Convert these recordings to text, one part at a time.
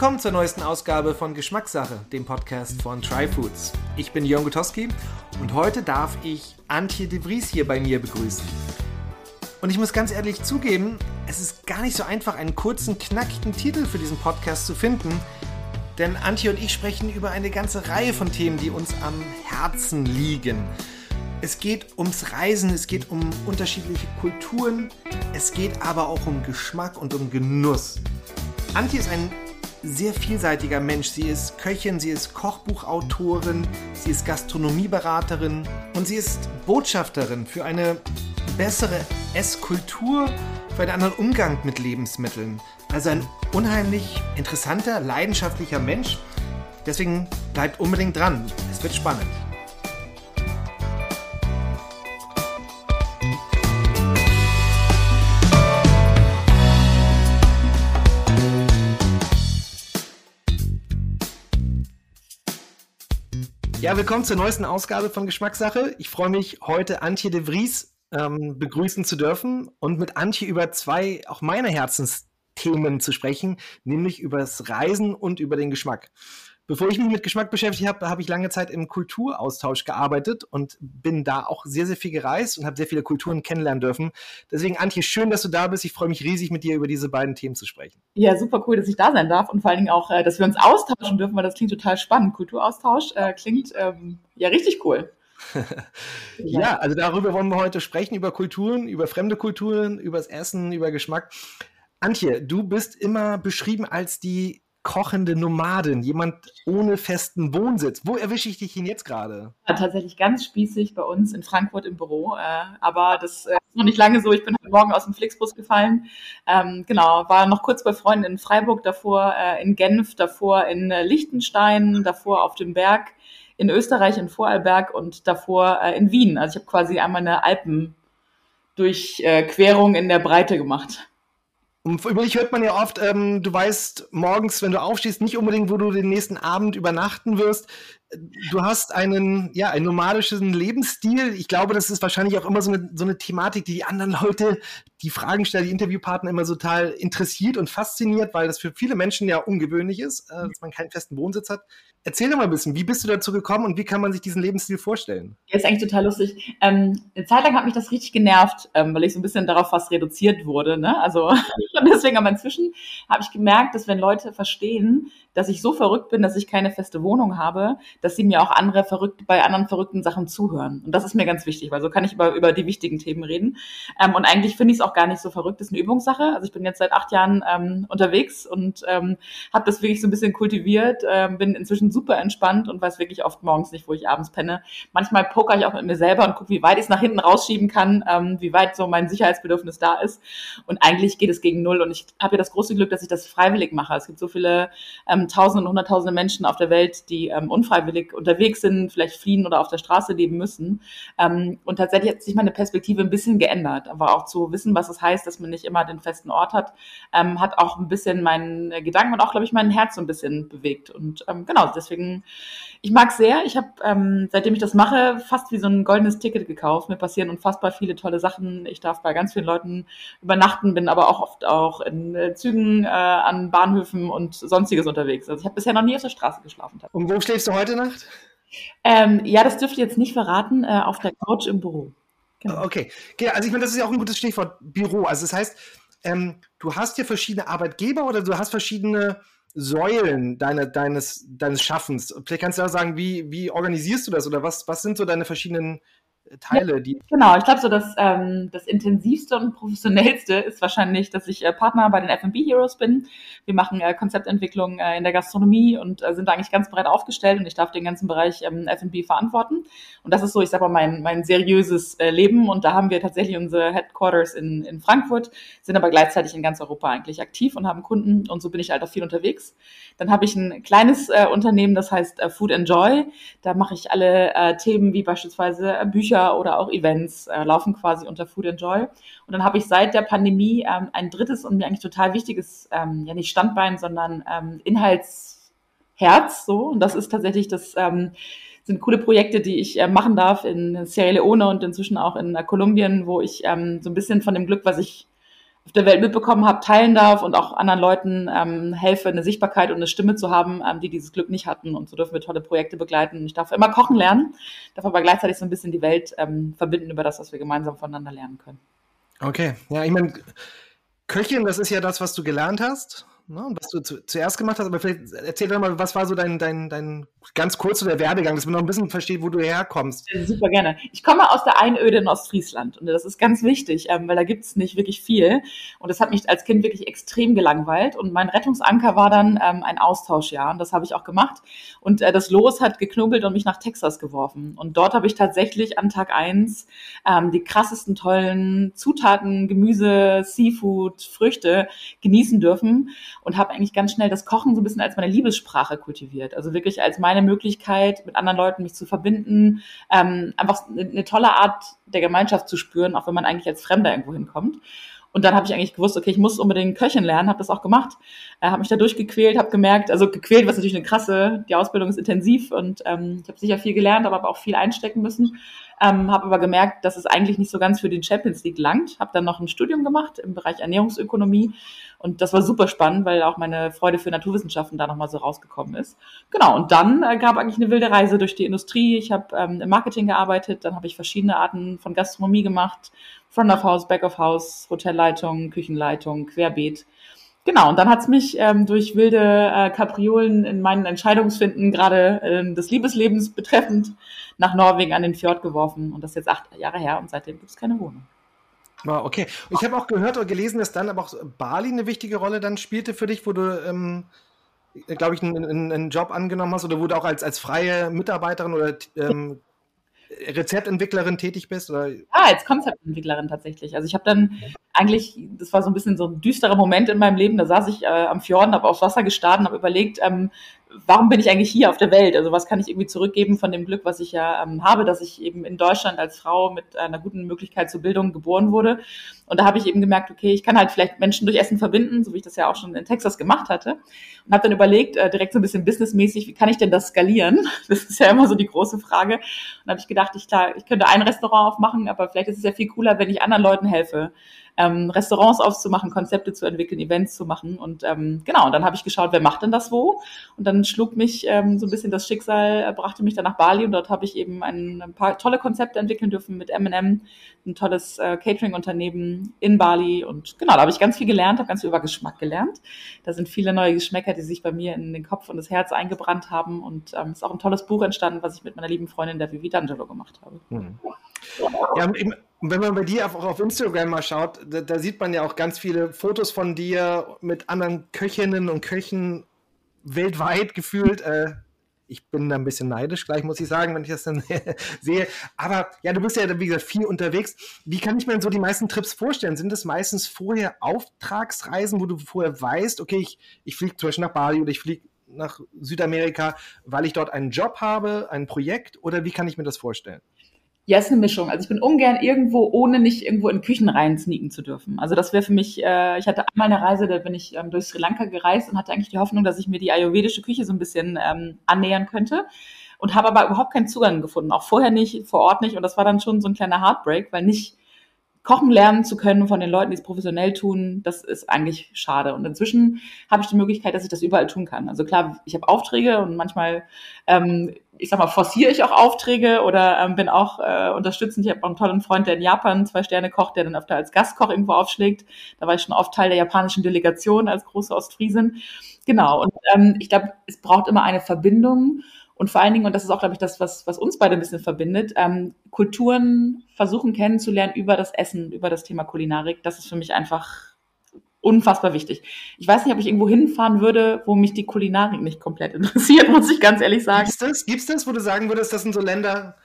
Willkommen zur neuesten Ausgabe von Geschmackssache, dem Podcast von Tryfoods. Ich bin Jörn Gutowski und heute darf ich Antje de Vries hier bei mir begrüßen. Und ich muss ganz ehrlich zugeben, es ist gar nicht so einfach, einen kurzen, knackigen Titel für diesen Podcast zu finden, denn Antje und ich sprechen über eine ganze Reihe von Themen, die uns am Herzen liegen. Es geht ums Reisen, es geht um unterschiedliche Kulturen, es geht aber auch um Geschmack und um Genuss. Antje ist ein sehr vielseitiger Mensch. Sie ist Köchin, sie ist Kochbuchautorin, sie ist Gastronomieberaterin und sie ist Botschafterin für eine bessere Esskultur, für einen anderen Umgang mit Lebensmitteln. Also ein unheimlich interessanter, leidenschaftlicher Mensch. Deswegen bleibt unbedingt dran. Es wird spannend. Ja, willkommen zur neuesten Ausgabe von Geschmackssache. Ich freue mich, heute Antje de Vries ähm, begrüßen zu dürfen und mit Antje über zwei auch meine Herzensthemen zu sprechen, nämlich über das Reisen und über den Geschmack. Bevor ich mich mit Geschmack beschäftigt habe, habe ich lange Zeit im Kulturaustausch gearbeitet und bin da auch sehr, sehr viel gereist und habe sehr viele Kulturen kennenlernen dürfen. Deswegen, Antje, schön, dass du da bist. Ich freue mich riesig, mit dir über diese beiden Themen zu sprechen. Ja, super cool, dass ich da sein darf und vor allen Dingen auch, äh, dass wir uns austauschen dürfen, weil das klingt total spannend. Kulturaustausch äh, klingt ähm, ja richtig cool. ja, also darüber wollen wir heute sprechen, über Kulturen, über fremde Kulturen, über das Essen, über Geschmack. Antje, du bist immer beschrieben als die kochende Nomadin, jemand ohne festen Wohnsitz. Wo erwische ich dich denn jetzt gerade? Ja, tatsächlich ganz spießig bei uns in Frankfurt im Büro. Äh, aber das äh, ist noch nicht lange so. Ich bin heute Morgen aus dem Flixbus gefallen. Ähm, genau, war noch kurz bei Freunden in Freiburg, davor äh, in Genf, davor in äh, Liechtenstein, davor auf dem Berg in Österreich in Vorarlberg und davor äh, in Wien. Also ich habe quasi einmal eine Alpendurchquerung in der Breite gemacht. Und dich hört man ja oft, ähm, du weißt morgens, wenn du aufstehst, nicht unbedingt, wo du den nächsten Abend übernachten wirst. Du hast einen, ja, einen nomadischen Lebensstil. Ich glaube, das ist wahrscheinlich auch immer so eine, so eine Thematik, die die anderen Leute, die Fragen stellen, die Interviewpartner immer total interessiert und fasziniert, weil das für viele Menschen ja ungewöhnlich ist, äh, dass man keinen festen Wohnsitz hat. Erzähl doch mal ein bisschen, wie bist du dazu gekommen und wie kann man sich diesen Lebensstil vorstellen? Ja, ist eigentlich total lustig. Ähm, eine Zeit lang hat mich das richtig genervt, ähm, weil ich so ein bisschen darauf fast reduziert wurde. Ne? Also deswegen, aber inzwischen habe ich gemerkt, dass wenn Leute verstehen, dass ich so verrückt bin, dass ich keine feste Wohnung habe, dass sie mir auch andere verrückt, bei anderen verrückten Sachen zuhören. Und das ist mir ganz wichtig, weil so kann ich über, über die wichtigen Themen reden. Ähm, und eigentlich finde ich es auch gar nicht so verrückt. Das ist eine Übungssache. Also ich bin jetzt seit acht Jahren ähm, unterwegs und ähm, habe das wirklich so ein bisschen kultiviert, ähm, bin inzwischen super entspannt und weiß wirklich oft morgens nicht, wo ich abends penne. Manchmal poker ich auch mit mir selber und gucke, wie weit ich es nach hinten rausschieben kann, ähm, wie weit so mein Sicherheitsbedürfnis da ist. Und eigentlich geht es gegen null. Und ich habe ja das große Glück, dass ich das freiwillig mache. Es gibt so viele ähm, Tausende und Hunderttausende Menschen auf der Welt, die ähm, unfreiwillig unterwegs sind, vielleicht fliehen oder auf der Straße leben müssen. Ähm, und tatsächlich hat sich meine Perspektive ein bisschen geändert. Aber auch zu wissen, was es heißt, dass man nicht immer den festen Ort hat, ähm, hat auch ein bisschen meinen Gedanken und auch, glaube ich, mein Herz so ein bisschen bewegt. Und ähm, genau, deswegen, ich mag sehr. Ich habe, ähm, seitdem ich das mache, fast wie so ein goldenes Ticket gekauft. Mir passieren unfassbar viele tolle Sachen. Ich darf bei ganz vielen Leuten übernachten, bin aber auch oft auch in äh, Zügen, äh, an Bahnhöfen und sonstiges unterwegs. Also ich habe bisher noch nie auf der Straße geschlafen. Und wo schläfst du heute Nacht? Ähm, ja, das dürfte ich jetzt nicht verraten, äh, auf der Couch im Büro. Genau. Okay, also ich meine, das ist ja auch ein gutes Stichwort, Büro. Also das heißt, ähm, du hast ja verschiedene Arbeitgeber oder du hast verschiedene Säulen deine, deines, deines Schaffens. Vielleicht kannst du auch sagen, wie, wie organisierst du das oder was, was sind so deine verschiedenen Teile, ja, die. Genau, ich glaube so, dass ähm, das intensivste und professionellste ist wahrscheinlich, dass ich äh, Partner bei den F&B Heroes bin. Wir machen äh, Konzeptentwicklung äh, in der Gastronomie und äh, sind da eigentlich ganz breit aufgestellt und ich darf den ganzen Bereich ähm, F&B verantworten. Und das ist so, ich sag mal, mein, mein seriöses äh, Leben und da haben wir tatsächlich unsere Headquarters in, in Frankfurt, sind aber gleichzeitig in ganz Europa eigentlich aktiv und haben Kunden und so bin ich halt auch viel unterwegs. Dann habe ich ein kleines äh, Unternehmen, das heißt Food Enjoy. Da mache ich alle Themen wie beispielsweise Bücher Bücher oder auch Events äh, laufen quasi unter Food Enjoy. Und dann habe ich seit der Pandemie ähm, ein drittes und mir eigentlich total wichtiges, ähm, ja nicht Standbein, sondern ähm, Inhaltsherz so. Und das ist tatsächlich das ähm, sind coole Projekte, die ich äh, machen darf in Sierra Leone und inzwischen auch in äh, Kolumbien, wo ich ähm, so ein bisschen von dem Glück, was ich auf der Welt mitbekommen habe, teilen darf und auch anderen Leuten ähm, helfe, eine Sichtbarkeit und eine Stimme zu haben, ähm, die dieses Glück nicht hatten. Und so dürfen wir tolle Projekte begleiten. Ich darf immer kochen lernen, darf aber gleichzeitig so ein bisschen die Welt ähm, verbinden über das, was wir gemeinsam voneinander lernen können. Okay, ja, ich meine, Köchin, das ist ja das, was du gelernt hast ne, was du zu, zuerst gemacht hast, aber vielleicht erzähl doch mal, was war so dein, dein, dein ganz kurz der Werdegang, dass man noch ein bisschen versteht, wo du herkommst. Super gerne. Ich komme aus der Einöde in Ostfriesland und das ist ganz wichtig, ähm, weil da gibt es nicht wirklich viel. Und das hat mich als Kind wirklich extrem gelangweilt und mein Rettungsanker war dann ähm, ein Austauschjahr und das habe ich auch gemacht. Und äh, das Los hat geknubbelt und mich nach Texas geworfen. Und dort habe ich tatsächlich an Tag eins ähm, die krassesten tollen Zutaten, Gemüse, Seafood, Früchte genießen dürfen und habe eigentlich ganz schnell das Kochen so ein bisschen als meine Liebessprache kultiviert. Also wirklich als meine Möglichkeit, mit anderen Leuten mich zu verbinden, ähm, einfach eine tolle Art der Gemeinschaft zu spüren, auch wenn man eigentlich als Fremder irgendwo hinkommt. Und dann habe ich eigentlich gewusst, okay, ich muss unbedingt Köchin lernen, habe das auch gemacht, äh, habe mich da durchgequält, habe gemerkt, also gequält, was natürlich eine krasse, die Ausbildung ist intensiv und ähm, ich habe sicher viel gelernt, aber auch viel einstecken müssen. Ähm, habe aber gemerkt, dass es eigentlich nicht so ganz für den Champions League langt. Habe dann noch ein Studium gemacht im Bereich Ernährungsökonomie und das war super spannend, weil auch meine Freude für Naturwissenschaften da nochmal so rausgekommen ist. Genau, und dann äh, gab eigentlich eine wilde Reise durch die Industrie. Ich habe ähm, im Marketing gearbeitet, dann habe ich verschiedene Arten von Gastronomie gemacht, Front of House, Back of House, Hotelleitung, Küchenleitung, Querbeet. Genau, und dann hat's mich ähm, durch wilde äh, Kapriolen in meinen Entscheidungsfinden, gerade äh, des Liebeslebens betreffend, nach Norwegen an den Fjord geworfen. Und das ist jetzt acht Jahre her und seitdem gibt es keine Wohnung. Wow, okay. Und ich habe auch gehört oder gelesen, dass dann aber auch Bali eine wichtige Rolle dann spielte für dich, wo du, ähm, glaube ich, einen, einen, Job angenommen hast oder wo du auch als, als freie Mitarbeiterin oder ähm, Rezeptentwicklerin tätig bist? Oder? Ah, als Konzeptentwicklerin tatsächlich. Also ich habe dann eigentlich, das war so ein bisschen so ein düsterer Moment in meinem Leben, da saß ich äh, am Fjorden, habe aufs Wasser gestartet und habe überlegt, ähm, warum bin ich eigentlich hier auf der Welt? Also was kann ich irgendwie zurückgeben von dem Glück, was ich ja ähm, habe, dass ich eben in Deutschland als Frau mit einer guten Möglichkeit zur Bildung geboren wurde. Und da habe ich eben gemerkt, okay, ich kann halt vielleicht Menschen durch Essen verbinden, so wie ich das ja auch schon in Texas gemacht hatte. Und habe dann überlegt, äh, direkt so ein bisschen businessmäßig, wie kann ich denn das skalieren? Das ist ja immer so die große Frage. Und habe ich gedacht, ich, klar, ich könnte ein Restaurant aufmachen, aber vielleicht ist es ja viel cooler, wenn ich anderen Leuten helfe ähm, Restaurants aufzumachen, Konzepte zu entwickeln, Events zu machen. Und ähm, genau, und dann habe ich geschaut, wer macht denn das wo? Und dann schlug mich ähm, so ein bisschen das Schicksal, äh, brachte mich dann nach Bali und dort habe ich eben ein, ein, paar tolle Konzepte entwickeln dürfen mit M&M, ein tolles äh, Catering-Unternehmen in Bali. Und genau, da habe ich ganz viel gelernt, habe ganz viel über Geschmack gelernt. Da sind viele neue Geschmäcker, die sich bei mir in den Kopf und das Herz eingebrannt haben. Und ähm, ist auch ein tolles Buch entstanden, was ich mit meiner lieben Freundin der Vivi D'Angelo gemacht habe. Hm. Ja, und wenn man bei dir auch auf Instagram mal schaut, da, da, sieht man ja auch ganz viele Fotos von dir mit anderen Köchinnen und Köchen weltweit gefühlt. Äh, ich bin da ein bisschen neidisch, gleich muss ich sagen, wenn ich das dann sehe. Aber ja, du bist ja, wie gesagt, viel unterwegs. Wie kann ich mir so die meisten Trips vorstellen? Sind das meistens vorher Auftragsreisen, wo du vorher weißt, okay, ich, ich fliege zum Beispiel nach Bali oder ich fliege nach Südamerika, weil ich dort einen Job habe, ein Projekt? Oder wie kann ich mir das vorstellen? Ja, ist eine Mischung. Also ich bin ungern irgendwo, ohne nicht irgendwo in Küchen rein sneaken zu dürfen. Also das wäre für mich, äh, ich hatte einmal eine Reise, da bin ich ähm, durch Sri Lanka gereist und hatte eigentlich die Hoffnung, dass ich mir die ayurvedische Küche so ein bisschen ähm, annähern könnte und habe aber überhaupt keinen Zugang gefunden. Auch vorher nicht, vor Ort nicht. Und das war dann schon so ein kleiner Heartbreak, weil nicht kochen lernen zu können von den Leuten, die es professionell tun, das ist eigentlich schade. Und inzwischen habe ich die Möglichkeit, dass ich das überall tun kann. Also klar, ich habe Aufträge und manchmal, ähm, ich sag mal, forciere ich auch Aufträge oder ähm, bin auch äh, unterstützend. Ich habe einen tollen Freund, der in Japan zwei Sterne kocht, der dann öfter als Gastkoch irgendwo aufschlägt. Da war ich schon oft Teil der japanischen Delegation als große Ostfriesin. Genau. Und ähm, ich glaube, es braucht immer eine Verbindung. Und vor allen Dingen, und das ist auch, glaube ich, das, was, was uns beide ein bisschen verbindet, ähm, Kulturen versuchen kennenzulernen über das Essen, über das Thema Kulinarik. Das ist für mich einfach unfassbar wichtig. Ich weiß nicht, ob ich irgendwo hinfahren würde, wo mich die Kulinarik nicht komplett interessiert, muss ich ganz ehrlich sagen. Gibt's das? Gibt's das, wo du sagen würdest, das sind so Länder,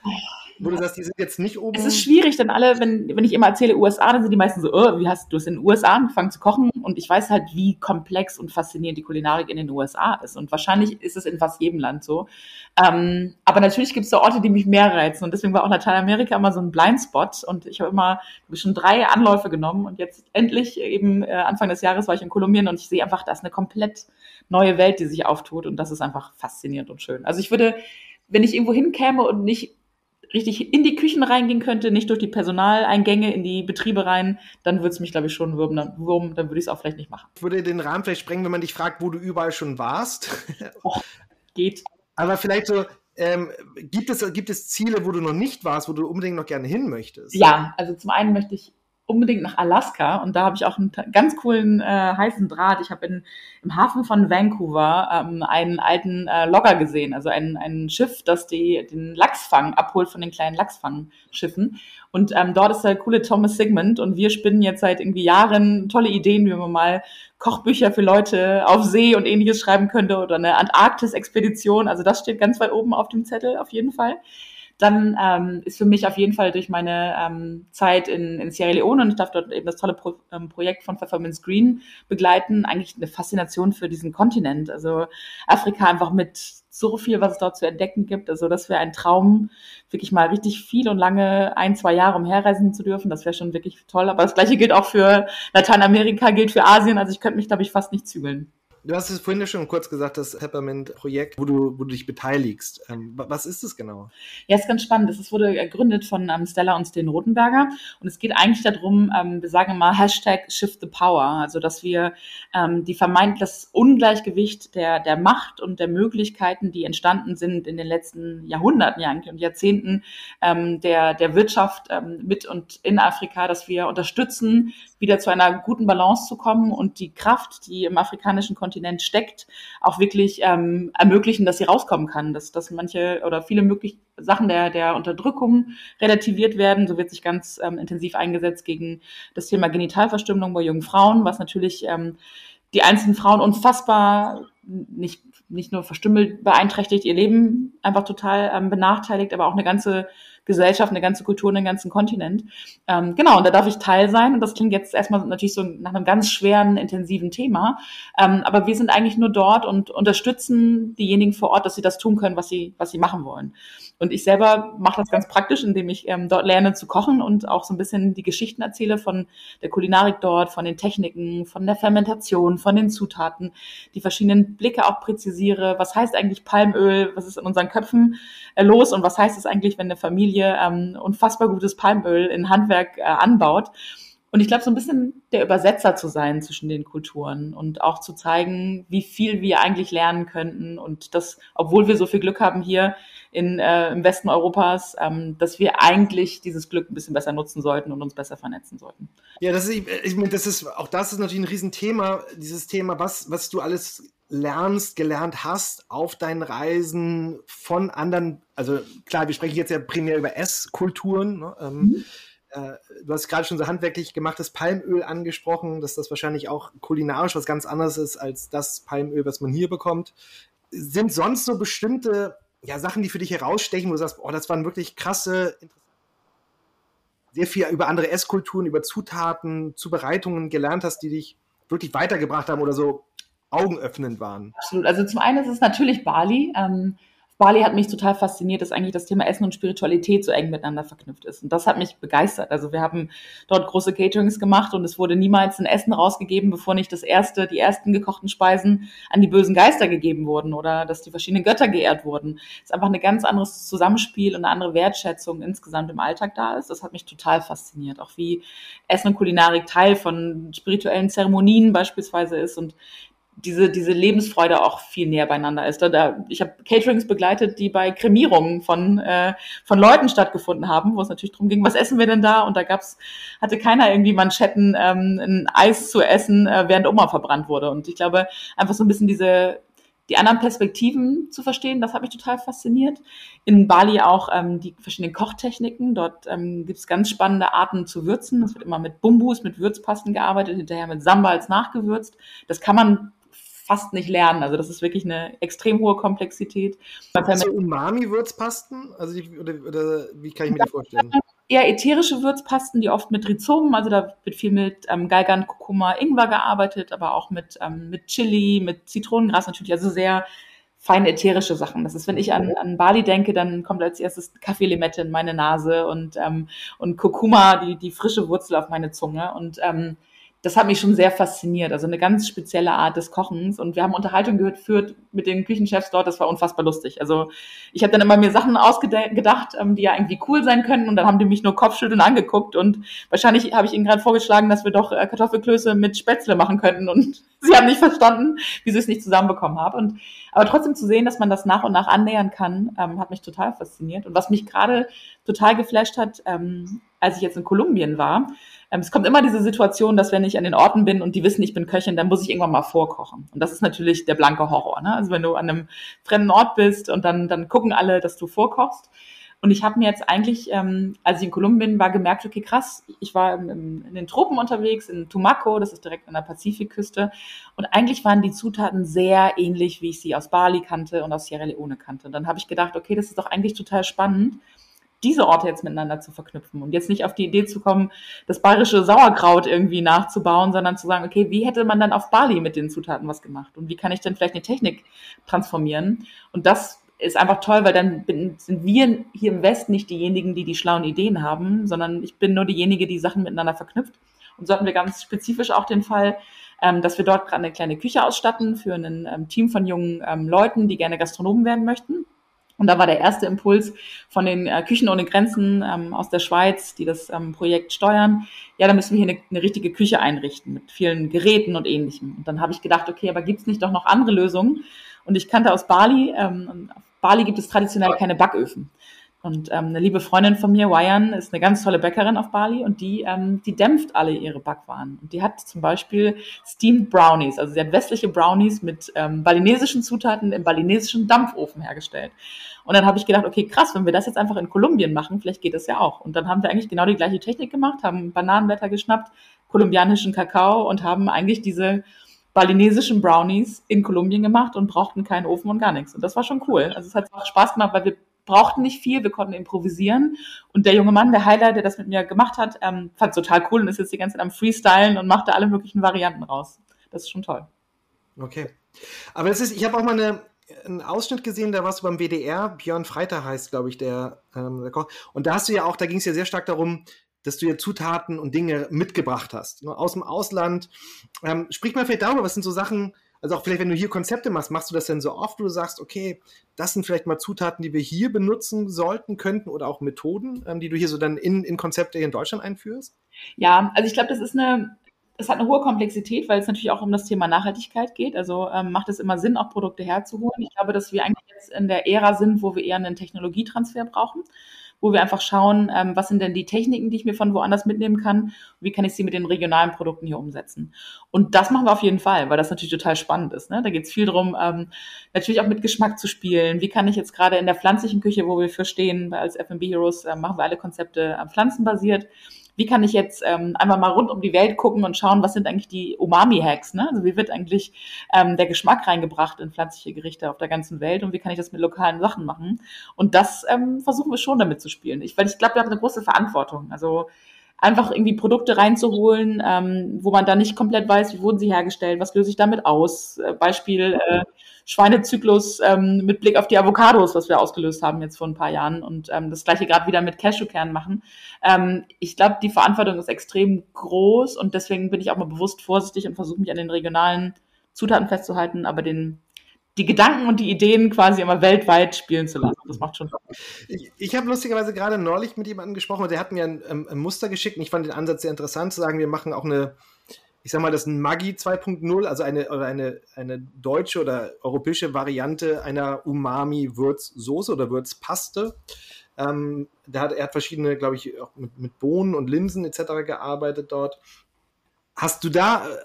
wo du sagst, die sind jetzt nicht oben. Es ist schwierig, denn alle, wenn, wenn ich immer erzähle USA, dann sind die meisten so, oh, wie hast du es in den USA angefangen zu kochen? Und ich weiß halt, wie komplex und faszinierend die Kulinarik in den USA ist. Und wahrscheinlich ist es in fast jedem Land so. Ähm, aber natürlich gibt es da Orte, die mich mehr reizen. Und deswegen war auch Lateinamerika immer so ein Blindspot. Und ich habe immer schon drei Anläufe genommen. Und jetzt endlich, eben äh, Anfang des Jahres, war ich in Kolumbien und ich sehe einfach, da ist eine komplett neue Welt, die sich auftut. Und das ist einfach faszinierend und schön. Also ich würde, wenn ich irgendwo hinkäme und nicht richtig in die Küchen reingehen könnte, nicht durch die Personaleingänge in die Betriebe rein, dann würde es mich, glaube ich, schon wurmen. Dann, dann würde ich es auch vielleicht nicht machen. Würde den Rahmen vielleicht sprengen, wenn man dich fragt, wo du überall schon warst. Och, geht. Aber vielleicht so, ähm, gibt, es, gibt es Ziele, wo du noch nicht warst, wo du unbedingt noch gerne hin möchtest? Ja, also zum einen möchte ich unbedingt nach Alaska und da habe ich auch einen ganz coolen äh, heißen Draht. Ich habe im Hafen von Vancouver ähm, einen alten äh, Logger gesehen, also ein, ein Schiff, das die, den Lachsfang abholt von den kleinen Lachsfangschiffen. Und ähm, dort ist der coole Thomas Sigmund und wir spinnen jetzt seit irgendwie Jahren tolle Ideen, wie man mal Kochbücher für Leute auf See und ähnliches schreiben könnte oder eine Antarktis-Expedition. Also das steht ganz weit oben auf dem Zettel auf jeden Fall dann ähm, ist für mich auf jeden Fall durch meine ähm, Zeit in, in Sierra Leone und ich darf dort eben das tolle Pro ähm, Projekt von Performance Green begleiten, eigentlich eine Faszination für diesen Kontinent. Also Afrika einfach mit so viel, was es dort zu entdecken gibt. Also das wäre ein Traum, wirklich mal richtig viel und lange ein, zwei Jahre umherreisen zu dürfen. Das wäre schon wirklich toll. Aber das gleiche gilt auch für Lateinamerika, gilt für Asien. Also ich könnte mich, glaube ich, fast nicht zügeln. Du hast es vorhin ja schon kurz gesagt, das Peppermint-Projekt, wo du, wo du dich beteiligst. Ähm, was ist das genau? Ja, ist ganz spannend. Es wurde gegründet von ähm, Stella und Sten Rotenberger. Und es geht eigentlich darum, ähm, wir sagen mal Hashtag Shift the Power. Also, dass wir die vermeint das Ungleichgewicht der, der Macht und der Möglichkeiten, die entstanden sind in den letzten Jahrhunderten ja, und Jahrzehnten der, der Wirtschaft mit und in Afrika, dass wir unterstützen, wieder zu einer guten Balance zu kommen und die Kraft, die im afrikanischen Kontinent steckt, auch wirklich ähm, ermöglichen, dass sie rauskommen kann, dass, dass manche oder viele mögliche Sachen der, der Unterdrückung relativiert werden. So wird sich ganz ähm, intensiv eingesetzt gegen das Thema Genitalverstümmelung bei jungen Frauen, was natürlich ähm, die einzelnen Frauen unfassbar nicht, nicht nur verstümmelt beeinträchtigt, ihr Leben einfach total ähm, benachteiligt, aber auch eine ganze Gesellschaft, eine ganze Kultur, einen ganzen Kontinent. Ähm, genau, und da darf ich Teil sein. Und das klingt jetzt erstmal natürlich so nach einem ganz schweren, intensiven Thema. Ähm, aber wir sind eigentlich nur dort und unterstützen diejenigen vor Ort, dass sie das tun können, was sie, was sie machen wollen. Und ich selber mache das ganz praktisch, indem ich ähm, dort lerne zu kochen und auch so ein bisschen die Geschichten erzähle von der Kulinarik dort, von den Techniken, von der Fermentation, von den Zutaten, die verschiedenen Blicke auch präzisiere. Was heißt eigentlich Palmöl? Was ist in unseren Köpfen äh, los? Und was heißt es eigentlich, wenn eine Familie ähm, unfassbar gutes Palmöl in Handwerk äh, anbaut? Und ich glaube, so ein bisschen der Übersetzer zu sein zwischen den Kulturen und auch zu zeigen, wie viel wir eigentlich lernen könnten und das, obwohl wir so viel Glück haben hier in, äh, im Westen Europas, ähm, dass wir eigentlich dieses Glück ein bisschen besser nutzen sollten und uns besser vernetzen sollten. Ja, das ist, ich meine, das ist, auch das ist natürlich ein Riesenthema, dieses Thema, was, was du alles lernst, gelernt hast auf deinen Reisen von anderen, also klar, wir sprechen jetzt ja primär über Esskulturen, ne? ähm, mhm äh, du hast gerade schon so handwerklich gemachtes Palmöl angesprochen, dass das wahrscheinlich auch kulinarisch was ganz anderes ist als das Palmöl, was man hier bekommt. Sind sonst so bestimmte ja, Sachen, die für dich herausstechen, wo du sagst, oh, das waren wirklich krasse, sehr viel über andere Esskulturen, über Zutaten, Zubereitungen gelernt hast, die dich wirklich weitergebracht haben oder so augenöffnend waren? Absolut. Also zum einen ist es natürlich Bali. Ähm, Bali hat mich total fasziniert, dass eigentlich das Thema Essen und Spiritualität so eng miteinander verknüpft ist. Und das hat mich begeistert. Also wir haben dort große Caterings gemacht und es wurde niemals ein Essen rausgegeben, bevor nicht das erste, die ersten gekochten Speisen an die bösen Geister gegeben wurden oder dass die verschiedenen Götter geehrt wurden. Es ist einfach ein ganz anderes Zusammenspiel und eine andere Wertschätzung insgesamt im Alltag da ist. Das hat mich total fasziniert. Auch wie Essen und Kulinarik Teil von spirituellen Zeremonien beispielsweise ist und diese, diese Lebensfreude auch viel näher beieinander ist. Da, da, ich habe Caterings begleitet, die bei Kremierungen von, äh, von Leuten stattgefunden haben, wo es natürlich darum ging, was essen wir denn da? Und da gab's, hatte keiner irgendwie Manschetten, ähm, ein Eis zu essen, äh, während Oma verbrannt wurde. Und ich glaube, einfach so ein bisschen diese, die anderen Perspektiven zu verstehen, das hat mich total fasziniert. In Bali auch ähm, die verschiedenen Kochtechniken. Dort ähm, gibt es ganz spannende Arten zu würzen. Es wird immer mit Bumbus, mit Würzpasten gearbeitet, hinterher mit Sambals nachgewürzt. Das kann man fast nicht lernen. Also das ist wirklich eine extrem hohe Komplexität. Also Umami-Würzpasten? Also die, oder, oder, wie kann ich mir das vorstellen? Eher ätherische Würzpasten, die oft mit Rhizomen, also da wird viel mit ähm, Galgan, Kurkuma, Ingwer gearbeitet, aber auch mit, ähm, mit Chili, mit Zitronengras natürlich, also sehr feine ätherische Sachen. Das ist, wenn ich an, an Bali denke, dann kommt als erstes Kaffeelimette in meine Nase und, ähm, und Kurkuma, die, die frische Wurzel auf meine Zunge. Und ähm, das hat mich schon sehr fasziniert. Also eine ganz spezielle Art des Kochens. Und wir haben Unterhaltung geführt mit den Küchenchefs dort. Das war unfassbar lustig. Also ich habe dann immer mir Sachen ausgedacht, ähm, die ja irgendwie cool sein können. Und dann haben die mich nur Kopfschütteln angeguckt. Und wahrscheinlich habe ich ihnen gerade vorgeschlagen, dass wir doch äh, Kartoffelklöße mit Spätzle machen könnten. Und sie haben nicht verstanden, wieso ich es nicht zusammenbekommen habe. Und aber trotzdem zu sehen, dass man das nach und nach annähern kann, ähm, hat mich total fasziniert. Und was mich gerade total geflasht hat, ähm, als ich jetzt in Kolumbien war, ähm, es kommt immer diese Situation, dass wenn ich an den Orten bin und die wissen, ich bin Köchin, dann muss ich irgendwann mal vorkochen. Und das ist natürlich der blanke Horror. Ne? Also wenn du an einem fremden Ort bist und dann, dann gucken alle, dass du vorkochst. Und ich habe mir jetzt eigentlich, ähm, als ich in Kolumbien war, gemerkt, okay, krass, ich war im, in den Tropen unterwegs, in Tumaco, das ist direkt an der Pazifikküste. Und eigentlich waren die Zutaten sehr ähnlich, wie ich sie aus Bali kannte und aus Sierra Leone kannte. Und dann habe ich gedacht, okay, das ist doch eigentlich total spannend diese Orte jetzt miteinander zu verknüpfen und jetzt nicht auf die Idee zu kommen, das bayerische Sauerkraut irgendwie nachzubauen, sondern zu sagen, okay, wie hätte man dann auf Bali mit den Zutaten was gemacht und wie kann ich denn vielleicht eine Technik transformieren? Und das ist einfach toll, weil dann bin, sind wir hier im Westen nicht diejenigen, die die schlauen Ideen haben, sondern ich bin nur diejenige, die Sachen miteinander verknüpft. Und so hatten wir ganz spezifisch auch den Fall, ähm, dass wir dort gerade eine kleine Küche ausstatten für ein ähm, Team von jungen ähm, Leuten, die gerne Gastronomen werden möchten. Und da war der erste Impuls von den äh, Küchen ohne Grenzen ähm, aus der Schweiz, die das ähm, Projekt steuern. Ja, da müssen wir hier eine, eine, richtige Küche einrichten mit vielen Geräten und ähnlichem. Und dann habe ich gedacht, okay, aber gibt es nicht doch noch andere Lösungen? Und ich kannte aus Bali, ähm, Bali gibt es traditionell keine Backöfen. Und ähm, eine liebe Freundin von mir, Wayan, ist eine ganz tolle Bäckerin auf Bali und die, ähm, die dämpft alle ihre Backwaren. Und die hat zum Beispiel Steamed Brownies, also sie hat westliche Brownies mit ähm, balinesischen Zutaten im balinesischen Dampfofen hergestellt. Und dann habe ich gedacht, okay, krass, wenn wir das jetzt einfach in Kolumbien machen, vielleicht geht das ja auch. Und dann haben wir eigentlich genau die gleiche Technik gemacht, haben Bananenblätter geschnappt, kolumbianischen Kakao und haben eigentlich diese balinesischen Brownies in Kolumbien gemacht und brauchten keinen Ofen und gar nichts. Und das war schon cool. Also es hat auch Spaß gemacht, weil wir brauchten nicht viel, wir konnten improvisieren. Und der junge Mann, der Heiler, der das mit mir gemacht hat, ähm, fand total cool und ist jetzt die ganze Zeit am Freestylen und machte alle möglichen Varianten raus. Das ist schon toll. Okay. Aber das ist, ich habe auch mal eine, einen Ausschnitt gesehen, da warst du beim WDR, Björn Freiter heißt, glaube ich, der, ähm, der Koch. Und da hast du ja auch, da ging es ja sehr stark darum, dass du ja Zutaten und Dinge mitgebracht hast, ne, aus dem Ausland. Ähm, sprich mal vielleicht darüber, was sind so Sachen, also auch vielleicht, wenn du hier Konzepte machst, machst du das denn so oft, wo du sagst, okay, das sind vielleicht mal Zutaten, die wir hier benutzen sollten, könnten oder auch Methoden, ähm, die du hier so dann in, in Konzepte hier in Deutschland einführst? Ja, also ich glaube, das ist eine, es hat eine hohe Komplexität, weil es natürlich auch um das Thema Nachhaltigkeit geht. Also ähm, macht es immer Sinn, auch Produkte herzuholen. Ich glaube, dass wir eigentlich jetzt in der Ära sind, wo wir eher einen Technologietransfer brauchen wo wir einfach schauen, ähm, was sind denn die Techniken, die ich mir von woanders mitnehmen kann und wie kann ich sie mit den regionalen Produkten hier umsetzen. Und das machen wir auf jeden Fall, weil das natürlich total spannend ist. Ne? Da geht es viel darum, ähm, natürlich auch mit Geschmack zu spielen. Wie kann ich jetzt gerade in der pflanzlichen Küche, wo wir für stehen, als F&B Heroes, äh, machen wir alle Konzepte äh, pflanzenbasiert wie kann ich jetzt ähm, einfach mal rund um die Welt gucken und schauen, was sind eigentlich die Umami-Hacks, ne? Also wie wird eigentlich ähm, der Geschmack reingebracht in pflanzliche Gerichte auf der ganzen Welt und wie kann ich das mit lokalen Sachen machen? Und das ähm, versuchen wir schon damit zu spielen. Ich, weil ich glaube, wir haben eine große Verantwortung. Also einfach irgendwie Produkte reinzuholen, ähm, wo man da nicht komplett weiß, wie wurden sie hergestellt, was löse ich damit aus. Äh, Beispiel äh, Schweinezyklus ähm, mit Blick auf die Avocados, was wir ausgelöst haben jetzt vor ein paar Jahren und ähm, das gleiche gerade wieder mit Cashewkernen machen. Ähm, ich glaube, die Verantwortung ist extrem groß und deswegen bin ich auch mal bewusst vorsichtig und versuche mich an den regionalen Zutaten festzuhalten, aber den die Gedanken und die Ideen quasi immer weltweit spielen zu lassen. Das macht schon Spaß. Ich, ich habe lustigerweise gerade neulich mit jemandem gesprochen und der hat mir ein, ähm, ein, Muster geschickt und ich fand den Ansatz sehr interessant zu sagen, wir machen auch eine, ich sag mal, das ist ein Maggi 2.0, also eine, oder eine, eine deutsche oder europäische Variante einer Umami-Würzsoße oder Würzpaste. Ähm, der hat, er hat verschiedene, glaube ich, auch mit, mit Bohnen und Linsen etc. gearbeitet dort. Hast du da äh,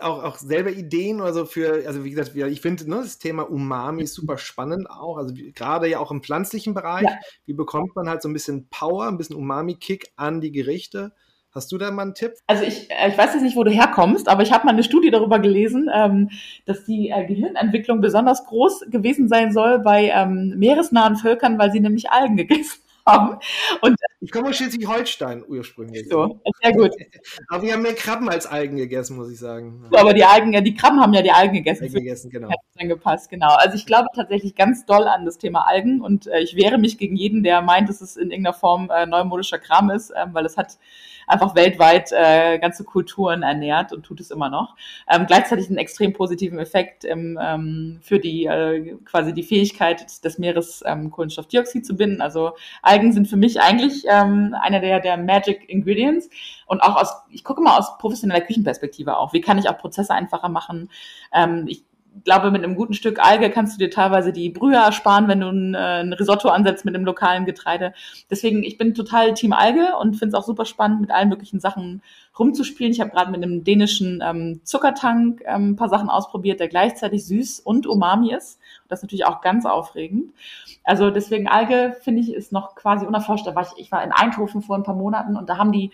auch, auch selber Ideen oder so für, also wie gesagt, ich finde ne, das Thema Umami ist super spannend auch, also gerade ja auch im pflanzlichen Bereich. Ja. Wie bekommt man halt so ein bisschen Power, ein bisschen Umami-Kick an die Gerichte? Hast du da mal einen Tipp? Also ich, äh, ich weiß jetzt nicht, wo du herkommst, aber ich habe mal eine Studie darüber gelesen, ähm, dass die äh, Gehirnentwicklung besonders groß gewesen sein soll bei ähm, meeresnahen Völkern, weil sie nämlich Algen gegessen haben. Und ich komme aus Schleswig-Holstein ursprünglich. So, sehr gut. aber wir haben mehr Krabben als Algen gegessen, muss ich sagen. So, aber die Algen, die Krabben haben ja die Algen gegessen. Algen gegessen, genau. Hat dann gepasst, genau. Also ich glaube tatsächlich ganz doll an das Thema Algen und äh, ich wehre mich gegen jeden, der meint, dass es in irgendeiner Form äh, neumodischer Kram ist, äh, weil es hat einfach weltweit äh, ganze Kulturen ernährt und tut es immer noch. Ähm, gleichzeitig einen extrem positiven Effekt im, ähm, für die äh, quasi die Fähigkeit des Meeres ähm, Kohlenstoffdioxid zu binden. Also Algen sind für mich eigentlich ähm, einer der, der Magic Ingredients und auch aus, ich gucke mal aus professioneller Küchenperspektive auch. Wie kann ich auch Prozesse einfacher machen? Ähm, ich glaube, mit einem guten Stück Alge kannst du dir teilweise die Brühe ersparen, wenn du ein, äh, ein Risotto ansetzt mit einem lokalen Getreide. Deswegen, ich bin total Team Alge und finde es auch super spannend, mit allen möglichen Sachen rumzuspielen. Ich habe gerade mit einem dänischen ähm, Zuckertank ähm, ein paar Sachen ausprobiert, der gleichzeitig süß und umami ist. Das ist natürlich auch ganz aufregend. Also deswegen Alge, finde ich, ist noch quasi unerforscht. Da war ich, ich war in Eindhoven vor ein paar Monaten und da haben die